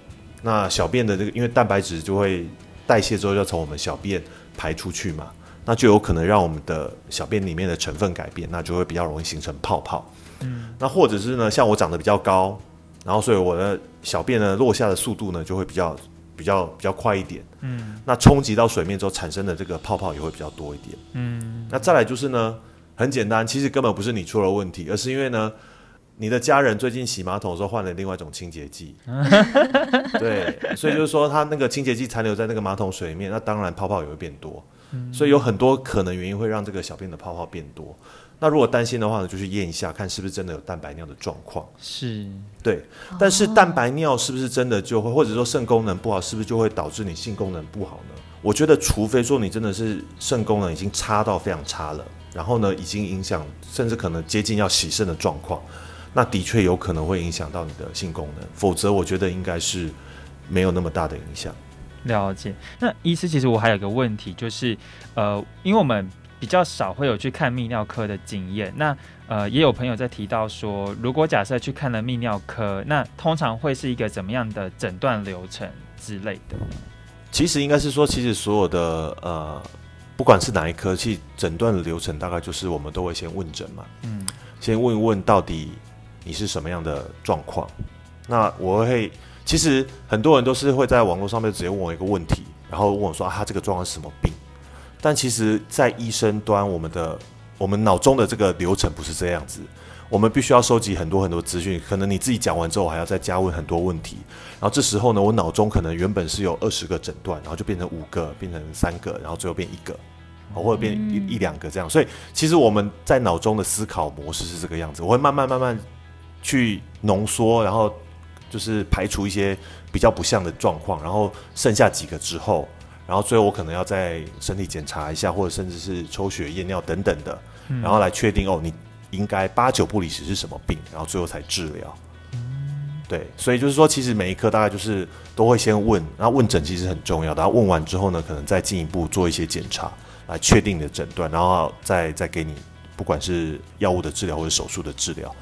那小便的这个，因为蛋白质就会代谢之后，要从我们小便排出去嘛，那就有可能让我们的小便里面的成分改变，那就会比较容易形成泡泡。嗯，那或者是呢，像我长得比较高，然后所以我的小便呢落下的速度呢就会比较比较比较快一点。嗯，那冲击到水面之后产生的这个泡泡也会比较多一点。嗯，那再来就是呢，很简单，其实根本不是你出了问题，而是因为呢。你的家人最近洗马桶的时候换了另外一种清洁剂，对，所以就是说它那个清洁剂残留在那个马桶水里面，那当然泡泡也会变多，所以有很多可能原因会让这个小便的泡泡变多。那如果担心的话呢，就去验一下，看是不是真的有蛋白尿的状况。
是，
对，但是蛋白尿是不是真的就会，或者说肾功能不好，是不是就会导致你性功能不好呢？我觉得，除非说你真的是肾功能已经差到非常差了，然后呢，已经影响甚至可能接近要洗肾的状况。那的确有可能会影响到你的性功能，否则我觉得应该是没有那么大的影响。
了解。那医师，其实我还有个问题，就是呃，因为我们比较少会有去看泌尿科的经验，那呃，也有朋友在提到说，如果假设去看了泌尿科，那通常会是一个怎么样的诊断流程之类的？
其实应该是说，其实所有的呃，不管是哪一科，其实诊断的流程大概就是我们都会先问诊嘛，嗯，先问一问到底。你是什么样的状况？那我会，其实很多人都是会在网络上面直接问我一个问题，然后问我说啊，他这个状况是什么病？但其实，在医生端，我们的我们脑中的这个流程不是这样子，我们必须要收集很多很多资讯，可能你自己讲完之后，还要再加问很多问题，然后这时候呢，我脑中可能原本是有二十个诊断，然后就变成五个，变成三个，然后最后变一个，或者变一一两个这样。所以，其实我们在脑中的思考模式是这个样子，我会慢慢慢慢。去浓缩，然后就是排除一些比较不像的状况，然后剩下几个之后，然后最后我可能要在身体检查一下，或者甚至是抽血验尿等等的，嗯、然后来确定哦，你应该八九不离十是什么病，然后最后才治疗。嗯、对，所以就是说，其实每一科大概就是都会先问，然后问诊其实很重要的，然后问完之后呢，可能再进一步做一些检查来确定你的诊断，然后再再给你不管是药物的治疗或者手术的治疗。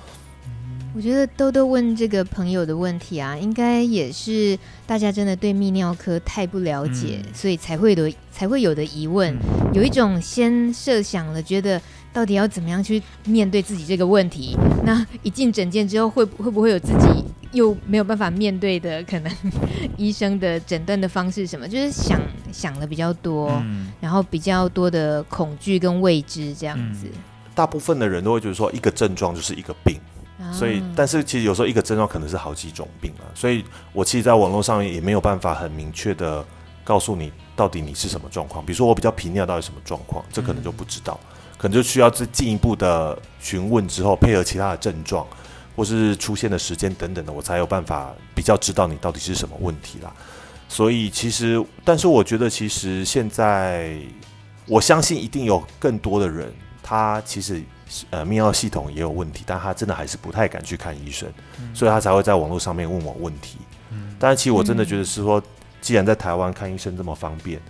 我觉得豆豆问这个朋友的问题啊，应该也是大家真的对泌尿科太不了解，嗯、所以才会的才会有的疑问，嗯、有一种先设想了，觉得到底要怎么样去面对自己这个问题。那一进诊间之后，会会不会有自己又没有办法面对的可能？医生的诊断的方式什么，就是想想的比较多，嗯、然后比较多的恐惧跟未知这样子。
大部分的人都会觉得说，一个症状就是一个病。所以，但是其实有时候一个症状可能是好几种病啊，所以我其实，在网络上也没有办法很明确的告诉你到底你是什么状况。比如说我比较频尿，到底什么状况，这可能就不知道，嗯、可能就需要再进一步的询问之后，配合其他的症状或是出现的时间等等的，我才有办法比较知道你到底是什么问题啦。所以其实，但是我觉得其实现在，我相信一定有更多的人，他其实呃泌尿系统也有问题，但他真的还是不太敢去看医生，嗯、所以他才会在网络上面问我问题。嗯、但是其实我真的觉得是说。既然在台湾看医生这么方便，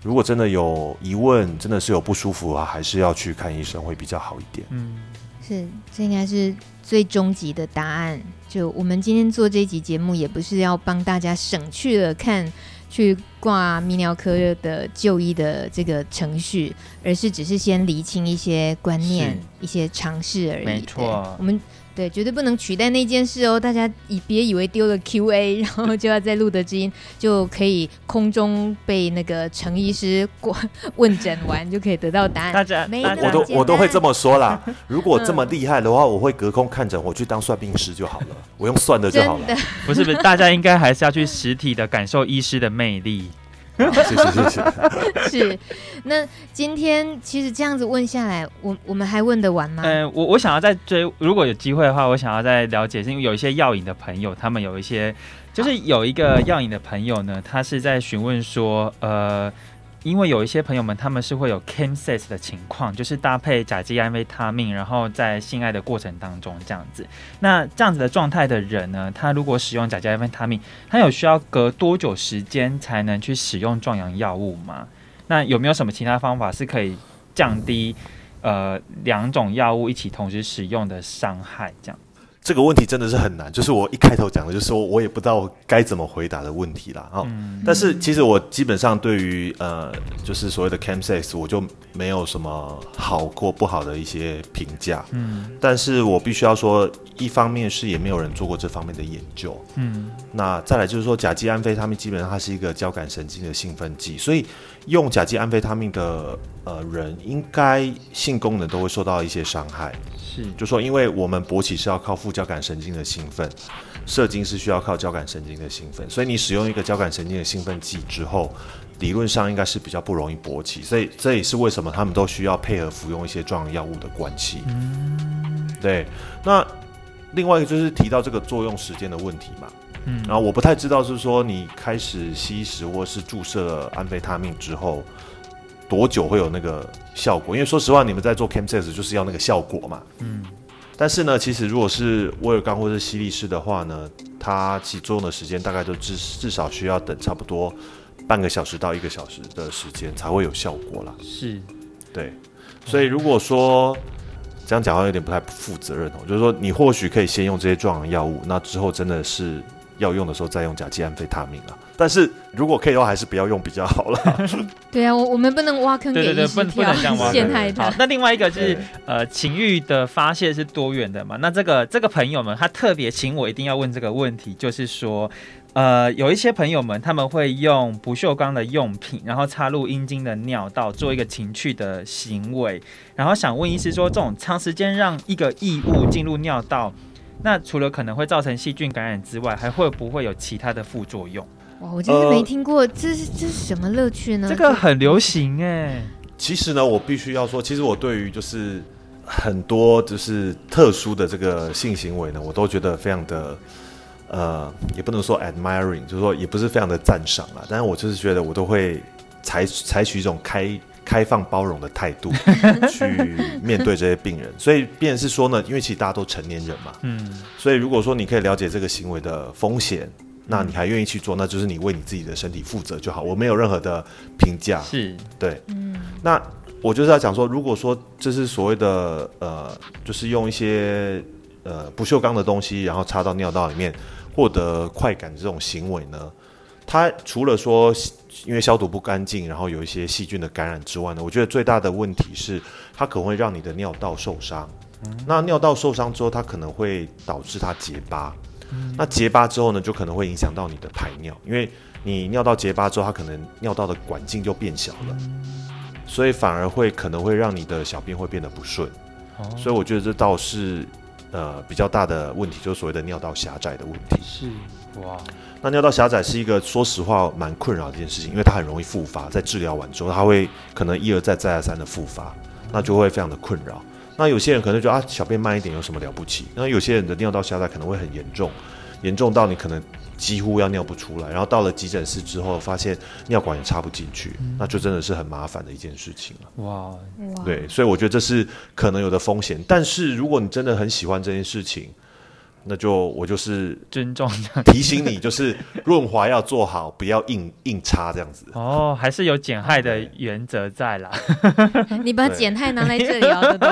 如果真的有疑问，真的是有不舒服啊，还是要去看医生会比较好一点。
嗯，是，这应该是最终极的答案。就我们今天做这集节目，也不是要帮大家省去了看去挂泌尿科的就医的这个程序，而是只是先厘清一些观念、一些尝试而已。
没错，
我们。对，绝对不能取代那件事哦！大家以别以为丢了 Q&A，然后就要在露德知音就可以空中被那个程医师过问诊完，就可以得到答案。
大家，
没
我都我都会这么说啦。如果这么厉害的话，我会隔空看诊，我去当算命师就好了，我用算的就好了。
不是不是，大家应该还是要去实体的感受医师的魅力。
谢谢谢谢。
是，那今天其实这样子问下来，我我们还问得完吗？
嗯，我我想要再追，如果有机会的话，我想要再了解，是因为有一些药瘾的朋友，他们有一些，就是有一个药瘾的朋友呢，他是在询问说，呃。因为有一些朋友们，他们是会有 chemsex 的情况，就是搭配甲基安非他命，然后在性爱的过程当中这样子。那这样子的状态的人呢，他如果使用甲基安非他命，他有需要隔多久时间才能去使用壮阳药物吗？那有没有什么其他方法是可以降低呃两种药物一起同时使用的伤害？这样？
这个问题真的是很难，就是我一开头讲的，就是说我也不知道该怎么回答的问题啦。哦。嗯、但是其实我基本上对于呃，就是所谓的 chemsex，我就没有什么好过不好的一些评价。嗯，但是我必须要说，一方面是也没有人做过这方面的研究。嗯，那再来就是说，甲基安非他命基本上它是一个交感神经的兴奋剂，所以用甲基安非他命的呃人，应该性功能都会受到一些伤害。是，就说因为我们勃起是要靠副交感神经的兴奋，射精是需要靠交感神经的兴奋，所以你使用一个交感神经的兴奋剂之后，理论上应该是比较不容易勃起，所以这也是为什么他们都需要配合服用一些壮阳药物的关系。嗯，对。那另外一个就是提到这个作用时间的问题嘛，嗯，然后我不太知道是说你开始吸食或是注射安非他命之后。多久会有那个效果？因为说实话，你们在做 chemsex 就是要那个效果嘛。嗯。但是呢，其实如果是威尔刚或是西利士的话呢，它起作用的时间大概就至至少需要等差不多半个小时到一个小时的时间才会有效果啦。
是。
对。所以如果说这样讲话有点不太负责任哦，就是说你或许可以先用这些壮阳药物，那之后真的是要用的时候再用甲基安非他命啊。但是如果可以的话，还是不要用比较好了。
对啊，我我们不能挖坑给医师跳，陷害他。
那另外一个就是，呃，情欲的发泄是多元的嘛？那这个这个朋友们，他特别请我一定要问这个问题，就是说，呃，有一些朋友们他们会用不锈钢的用品，然后插入阴茎的尿道做一个情趣的行为，然后想问医师说，这种长时间让一个异物进入尿道，那除了可能会造成细菌感染之外，还会不会有其他的副作用？
哇，我真是没听过，呃、这是这是什么乐趣呢？
这个很流行哎。
其实呢，我必须要说，其实我对于就是很多就是特殊的这个性行为呢，我都觉得非常的呃，也不能说 admiring，就是说也不是非常的赞赏啊。但是我就是觉得我都会采采取一种开开放包容的态度 去面对这些病人。所以，便是说呢，因为其实大家都成年人嘛，嗯，所以如果说你可以了解这个行为的风险。那你还愿意去做，那就是你为你自己的身体负责就好。我没有任何的评价，
是
对。嗯，那我就是要讲说，如果说这是所谓的呃，就是用一些呃不锈钢的东西，然后插到尿道里面获得快感这种行为呢，它除了说因为消毒不干净，然后有一些细菌的感染之外呢，我觉得最大的问题是它可能会让你的尿道受伤。嗯，那尿道受伤之后，它可能会导致它结疤。那结疤之后呢，就可能会影响到你的排尿，因为你尿道结疤之后，它可能尿道的管径就变小了，所以反而会可能会让你的小便会变得不顺。所以我觉得这倒是呃比较大的问题，就是所谓的尿道狭窄的问题。
是，
哇，那尿道狭窄是一个说实话蛮困扰的一件事情，因为它很容易复发，在治疗完之后，它会可能一而再再而三的复发，那就会非常的困扰。那有些人可能觉得啊，小便慢一点有什么了不起？那有些人的尿道狭窄可能会很严重，严重到你可能几乎要尿不出来，然后到了急诊室之后，发现尿管也插不进去，嗯，那就真的是很麻烦的一件事情了。哇，对，所以我觉得这是可能有的风险。但是如果你真的很喜欢这件事情，那就我就是
尊重
提醒你，就是 润滑要做好，不要硬硬插这样子。
哦，还是有减害的原则在啦。
你把减害拿来这里要都。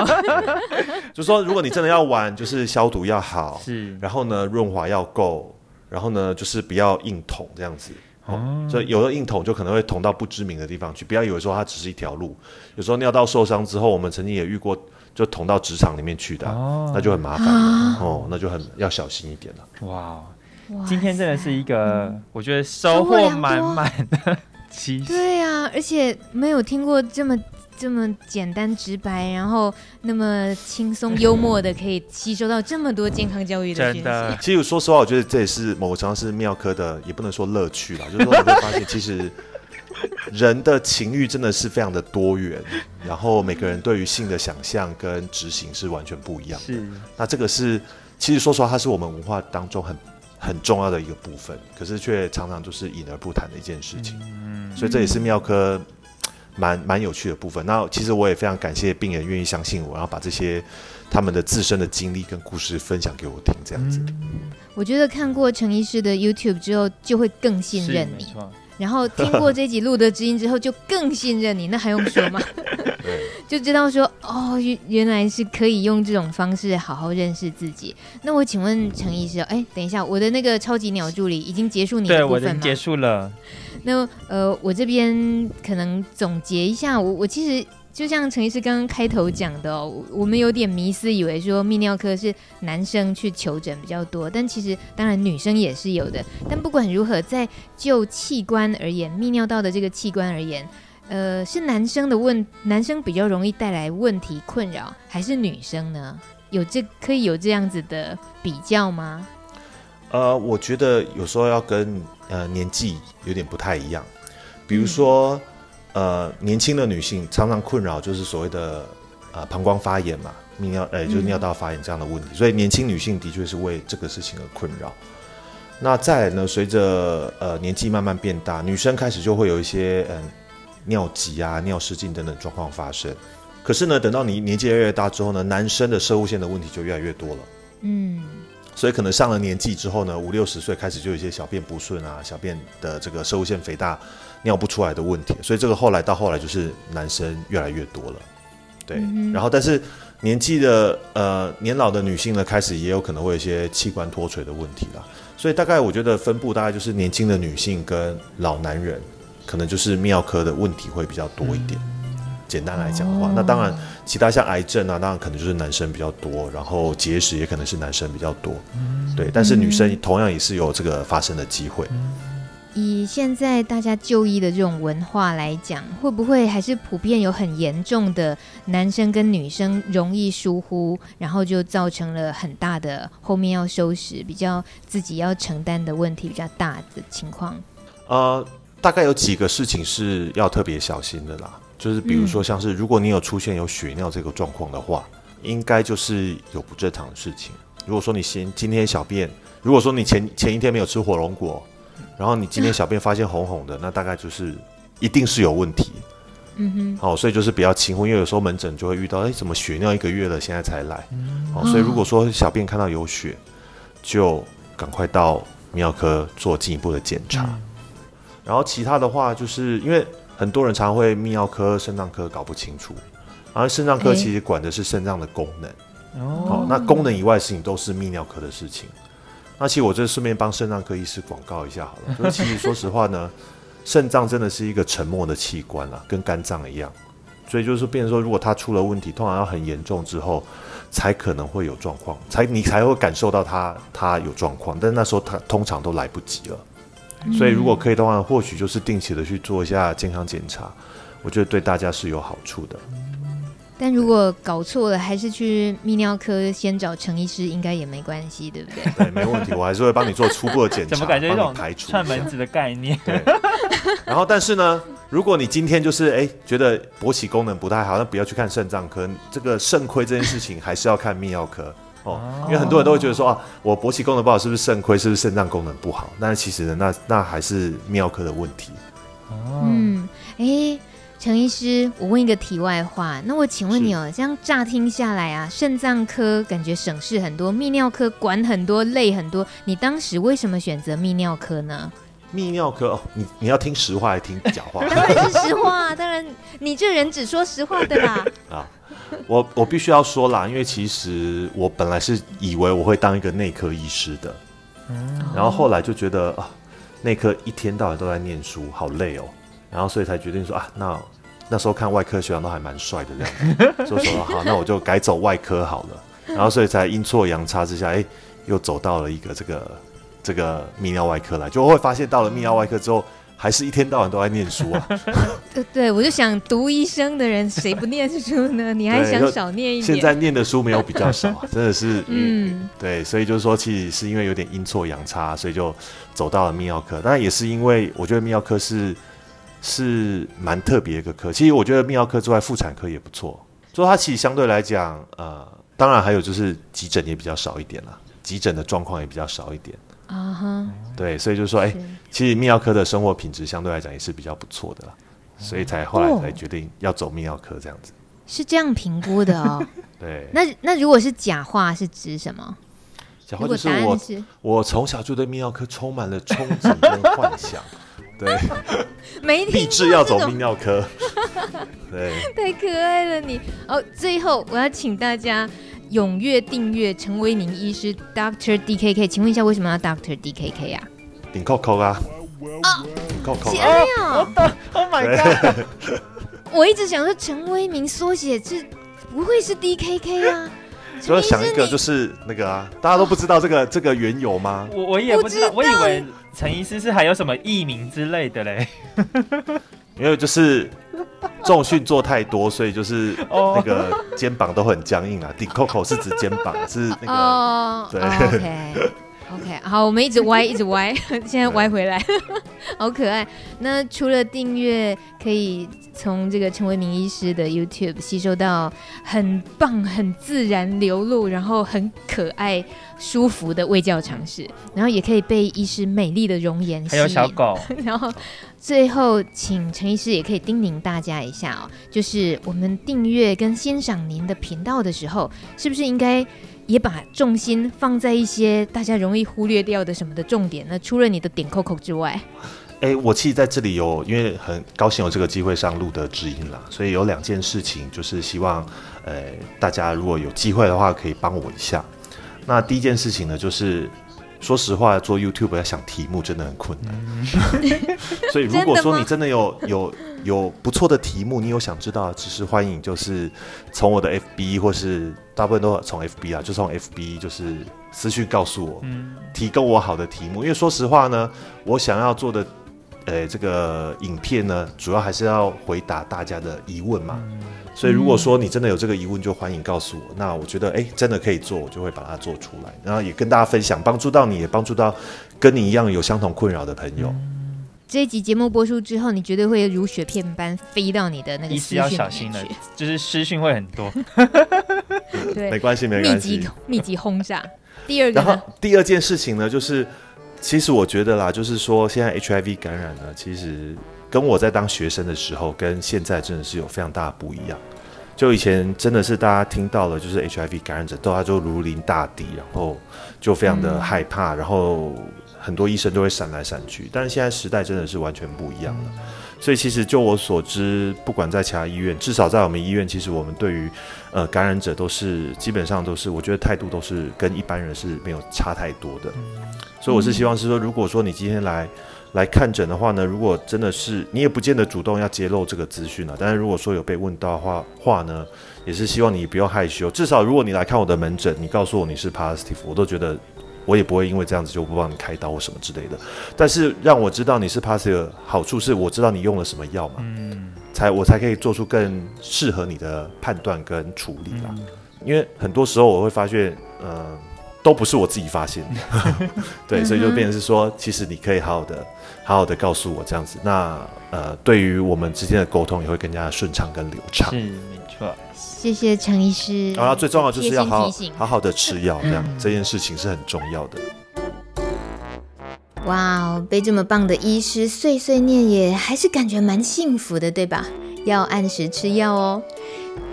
就说如果你真的要玩，就是消毒要好，是，然后呢润滑要够，然后呢就是不要硬捅这样子。哦，所以有的硬捅就可能会捅到不知名的地方去，不要以为说它只是一条路。有时候尿道受伤之后，我们曾经也遇过。就捅到职场里面去的，啊哦，那就很麻烦，啊、哦，那就很要小心一点了。
哇，今天真的是一个，嗯、我觉得收获满满的期。
对呀，啊，而且没有听过这么这么简单直白，然后那么轻松幽默的，可以吸收到这么多健康教育的。真的，
其实说实话，我觉得这也是某个程度是妙科的，也不能说乐趣啦，就是说你会发现其实。人的情欲真的是非常的多元，然后每个人对于性的想象跟执行是完全不一样的。是，那这个是其实说实话，它是我们文化当中很很重要的一个部分，可是却常常就是隐而不谈的一件事情。嗯，所以这也是妙科蛮蛮有趣的部分。那其实我也非常感谢病人愿意相信我，然后把这些他们的自身的经历跟故事分享给我听，这样子。
我觉得看过陈医师的 YouTube 之后，就会更信任你。然后听过这集录的知音之后，就更信任你，那还用说吗？就知道说哦，原原来是可以用这种方式好好认识自己。那我请问陈医师，哎，等一下，我的那个超级鸟助理已经结束你的部分吗？
对，我已经结束了。
那呃，我这边可能总结一下，我我其实。就像陈医师刚刚开头讲的哦，我们有点迷思，以为说泌尿科是男生去求诊比较多，但其实当然女生也是有的。但不管如何，在就器官而言，泌尿道的这个器官而言，呃，是男生的问，男生比较容易带来问题困扰，还是女生呢？有这可以有这样子的比较吗？
呃，我觉得有时候要跟呃年纪有点不太一样，比如说。呃，年轻的女性常常困扰就是所谓的呃膀胱发炎嘛，泌尿呃就是尿道发炎这样的问题，嗯、所以年轻女性的确是为这个事情而困扰。那再来呢，随着呃年纪慢慢变大，女生开始就会有一些嗯、呃、尿急啊、尿失禁等等状况发生。可是呢，等到你年纪越来越大之后呢，男生的射物腺的问题就越来越多了。嗯，所以可能上了年纪之后呢，五六十岁开始就有一些小便不顺啊，小便的这个射物腺肥大。尿不出来的问题，所以这个后来到后来就是男生越来越多了，对。嗯、然后，但是年纪的呃年老的女性呢，开始也有可能会有一些器官脱垂的问题啦。所以大概我觉得分布大概就是年轻的女性跟老男人，可能就是泌尿科的问题会比较多一点。嗯、简单来讲的话，哦、那当然其他像癌症啊，当然可能就是男生比较多，然后结石也可能是男生比较多，嗯、对。但是女生同样也是有这个发生的机会。嗯
以现在大家就医的这种文化来讲，会不会还是普遍有很严重的男生跟女生容易疏忽，然后就造成了很大的后面要收拾、比较自己要承担的问题比较大的情况？
呃，大概有几个事情是要特别小心的啦，就是比如说像是如果你有出现有血尿这个状况的话，应该就是有不正常的事情。如果说你先今天小便，如果说你前前一天没有吃火龙果。然后你今天小便发现红红的，那大概就是一定是有问题。嗯哼，好，所以就是比较轻忽，因为有时候门诊就会遇到，哎，怎么血尿一个月了，现在才来？好，所以如果说小便看到有血，就赶快到泌尿科做进一步的检查。然后其他的话，就是因为很多人常常会泌尿科、肾脏科搞不清楚，而肾脏科其实管的是肾脏的功能。哦，好，那功能以外的事情都是泌尿科的事情。那其实我这顺便帮肾脏科医师广告一下好了，就是其实说实话呢，肾脏真的是一个沉默的器官啊，跟肝脏一样，所以就是，变成说如果它出了问题，通常要很严重之后，才可能会有状况，才你才会感受到它它有状况，但是那时候它通常都来不及了，所以如果可以的话，或许就是定期的去做一下健康检查，我觉得对大家是有好处的。
但如果搞错了，还是去泌尿科先找陈医师，应该也没关系，对不对？
对，没问题，我还是会帮你做初步的检查，
怎么感觉这种
排除
串门子的概念？
对。然后，但是呢，如果你今天就是哎觉得勃起功能不太好，那不要去看肾脏科，这个肾亏这件事情还是要看泌尿科哦，因为很多人都会觉得说啊，我勃起功能不好，是不是肾亏？是不是肾脏功能不好？但是其实呢，那那还是泌尿科的问题。
嗯，哎。陈医师，我问一个题外话，那我请问你哦，这样乍听下来啊，肾脏科感觉省事很多，泌尿科管很多，累很多，你当时为什么选择泌尿科呢？
泌尿科哦，你你要听实话还是听假话？
当然是实话，当然你这人只说实话的啦。
啊，我我必须要说啦，因为其实我本来是以为我会当一个内科医师的，嗯，然后后来就觉得啊，内科一天到晚都在念书，好累哦。然后所以才决定说啊，那那时候看外科学长都还蛮帅的这样子，所以说 好，那我就改走外科好了。然后所以才阴错阳差之下，哎，又走到了一个这个这个泌尿外科来，就会发现到了泌尿外科之后，还是一天到晚都在念书啊。
对对，我就想读医生的人谁不念书呢？你还想少念一点？
现在念的书没有比较少，啊真的是嗯，对，所以就是说，其实是因为有点阴错阳差，所以就走到了泌尿科。当然也是因为我觉得泌尿科是。是蛮特别一个科，其实我觉得泌尿科之外，妇产科也不错。所以它其实相对来讲，呃，当然还有就是急诊也比较少一点啦，急诊的状况也比较少一点。啊哈，对，所以就是说，哎，其实泌尿科的生活品质相对来讲也是比较不错的啦，所以才后来才决定要走泌尿科这样子。
是这样评估的哦。
对。
那那如果是假话是指什么？
假话就是我是我从小就对泌尿科充满了憧憬跟幻想。对，立志要走泌尿科。对，
太可爱了你哦！最后我要请大家踊跃订阅陈威宁医师 Doctor DKK。请问一下，为什么要 Doctor DKK 啊？
顶扣扣啊！
啊，
顶扣扣啊！
哎呀
，Oh my god！
我一直想说陈威明缩写是不会是 DKK 啊？
所以想一个就是那个啊，大家都不知道这个 这个缘由吗？
我我也不知道，我以为。陈医师是还有什么艺名之类的嘞？
因为就是重训做太多，所以就是那个肩膀都很僵硬啊。顶扣扣是指肩膀，是那个、
哦、对。OK，好，我们一直 歪，一直歪，现在歪回来，好可爱。那除了订阅，可以从这个陈为民医师的 YouTube 吸收到很棒、很自然流露，然后很可爱、舒服的卫教常识，然后也可以被医师美丽的容颜吸引。还有
小狗。
然后最后，请陈医师也可以叮咛大家一下哦，就是我们订阅跟欣赏您的频道的时候，是不是应该？也把重心放在一些大家容易忽略掉的什么的重点。那除了你的点扣扣之外，
哎、我其实在这里有，因为很高兴有这个机会上录的知音啦，所以有两件事情，就是希望，呃，大家如果有机会的话，可以帮我一下。那第一件事情呢，就是。说实话，做 YouTube 要想题目真的很困难，嗯、所以如果说你真的有有有不错的题目，你有想知道的知识，欢迎就是从我的 FB 或是大部分都从 FB 啊，就从 FB 就是私讯告诉我，嗯，提供我好的题目。因为说实话呢，我想要做的呃这个影片呢，主要还是要回答大家的疑问嘛。嗯所以，如果说你真的有这个疑问，就欢迎告诉我。嗯、那我觉得，哎、欸，真的可以做，我就会把它做出来，然后也跟大家分享，帮助到你，也帮助到跟你一样有相同困扰的朋友。
嗯、这一集节目播出之后，你绝对会如雪片般飞到你的那个私讯。要小心了，
就是私讯会很多。
对，
没关系，没关系。密集
密集轰炸。第二个，
然后第二件事情呢，就是其实我觉得啦，就是说现在 HIV 感染呢，其实。跟我在当学生的时候，跟现在真的是有非常大的不一样。就以前真的是大家听到了，就是 HIV 感染者，都他就如临大敌，然后就非常的害怕，然后很多医生都会闪来闪去。但是现在时代真的是完全不一样了。所以其实就我所知，不管在其他医院，至少在我们医院，其实我们对于呃感染者都是基本上都是，我觉得态度都是跟一般人是没有差太多的。所以我是希望是说，如果说你今天来。来看诊的话呢，如果真的是你也不见得主动要揭露这个资讯了，但是如果说有被问到的话话呢，也是希望你不要害羞。至少如果你来看我的门诊，你告诉我你是 positive，我都觉得我也不会因为这样子就不帮你开刀或什么之类的。但是让我知道你是 positive，好处是我知道你用了什么药嘛。嗯。才我才可以做出更适合你的判断跟处理啦。嗯、因为很多时候我会发现，呃，都不是我自己发现的，对，所以就变成是说，其实你可以好好的、好好的告诉我这样子，那呃，对于我们之间的沟通也会更加顺畅跟流畅。
是，没错。
谢谢陈医师。
然后最重要就是要好好好的吃药，这样、嗯、这件事情是很重要的。
哇哦，被这么棒的医师碎碎念，也还是感觉蛮幸福的，对吧？要按时吃药哦。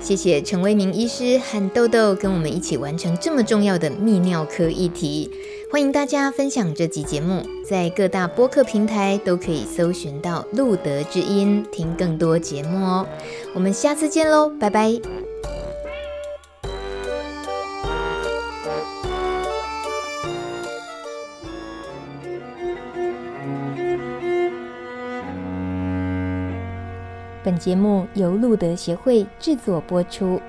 谢谢陈威明医师和豆豆跟我们一起完成这么重要的泌尿科议题。欢迎大家分享这集节目，在各大播客平台都可以搜寻到《路德之音》，听更多节目哦。我们下次见喽，拜拜。本节目由路德协会制作播出。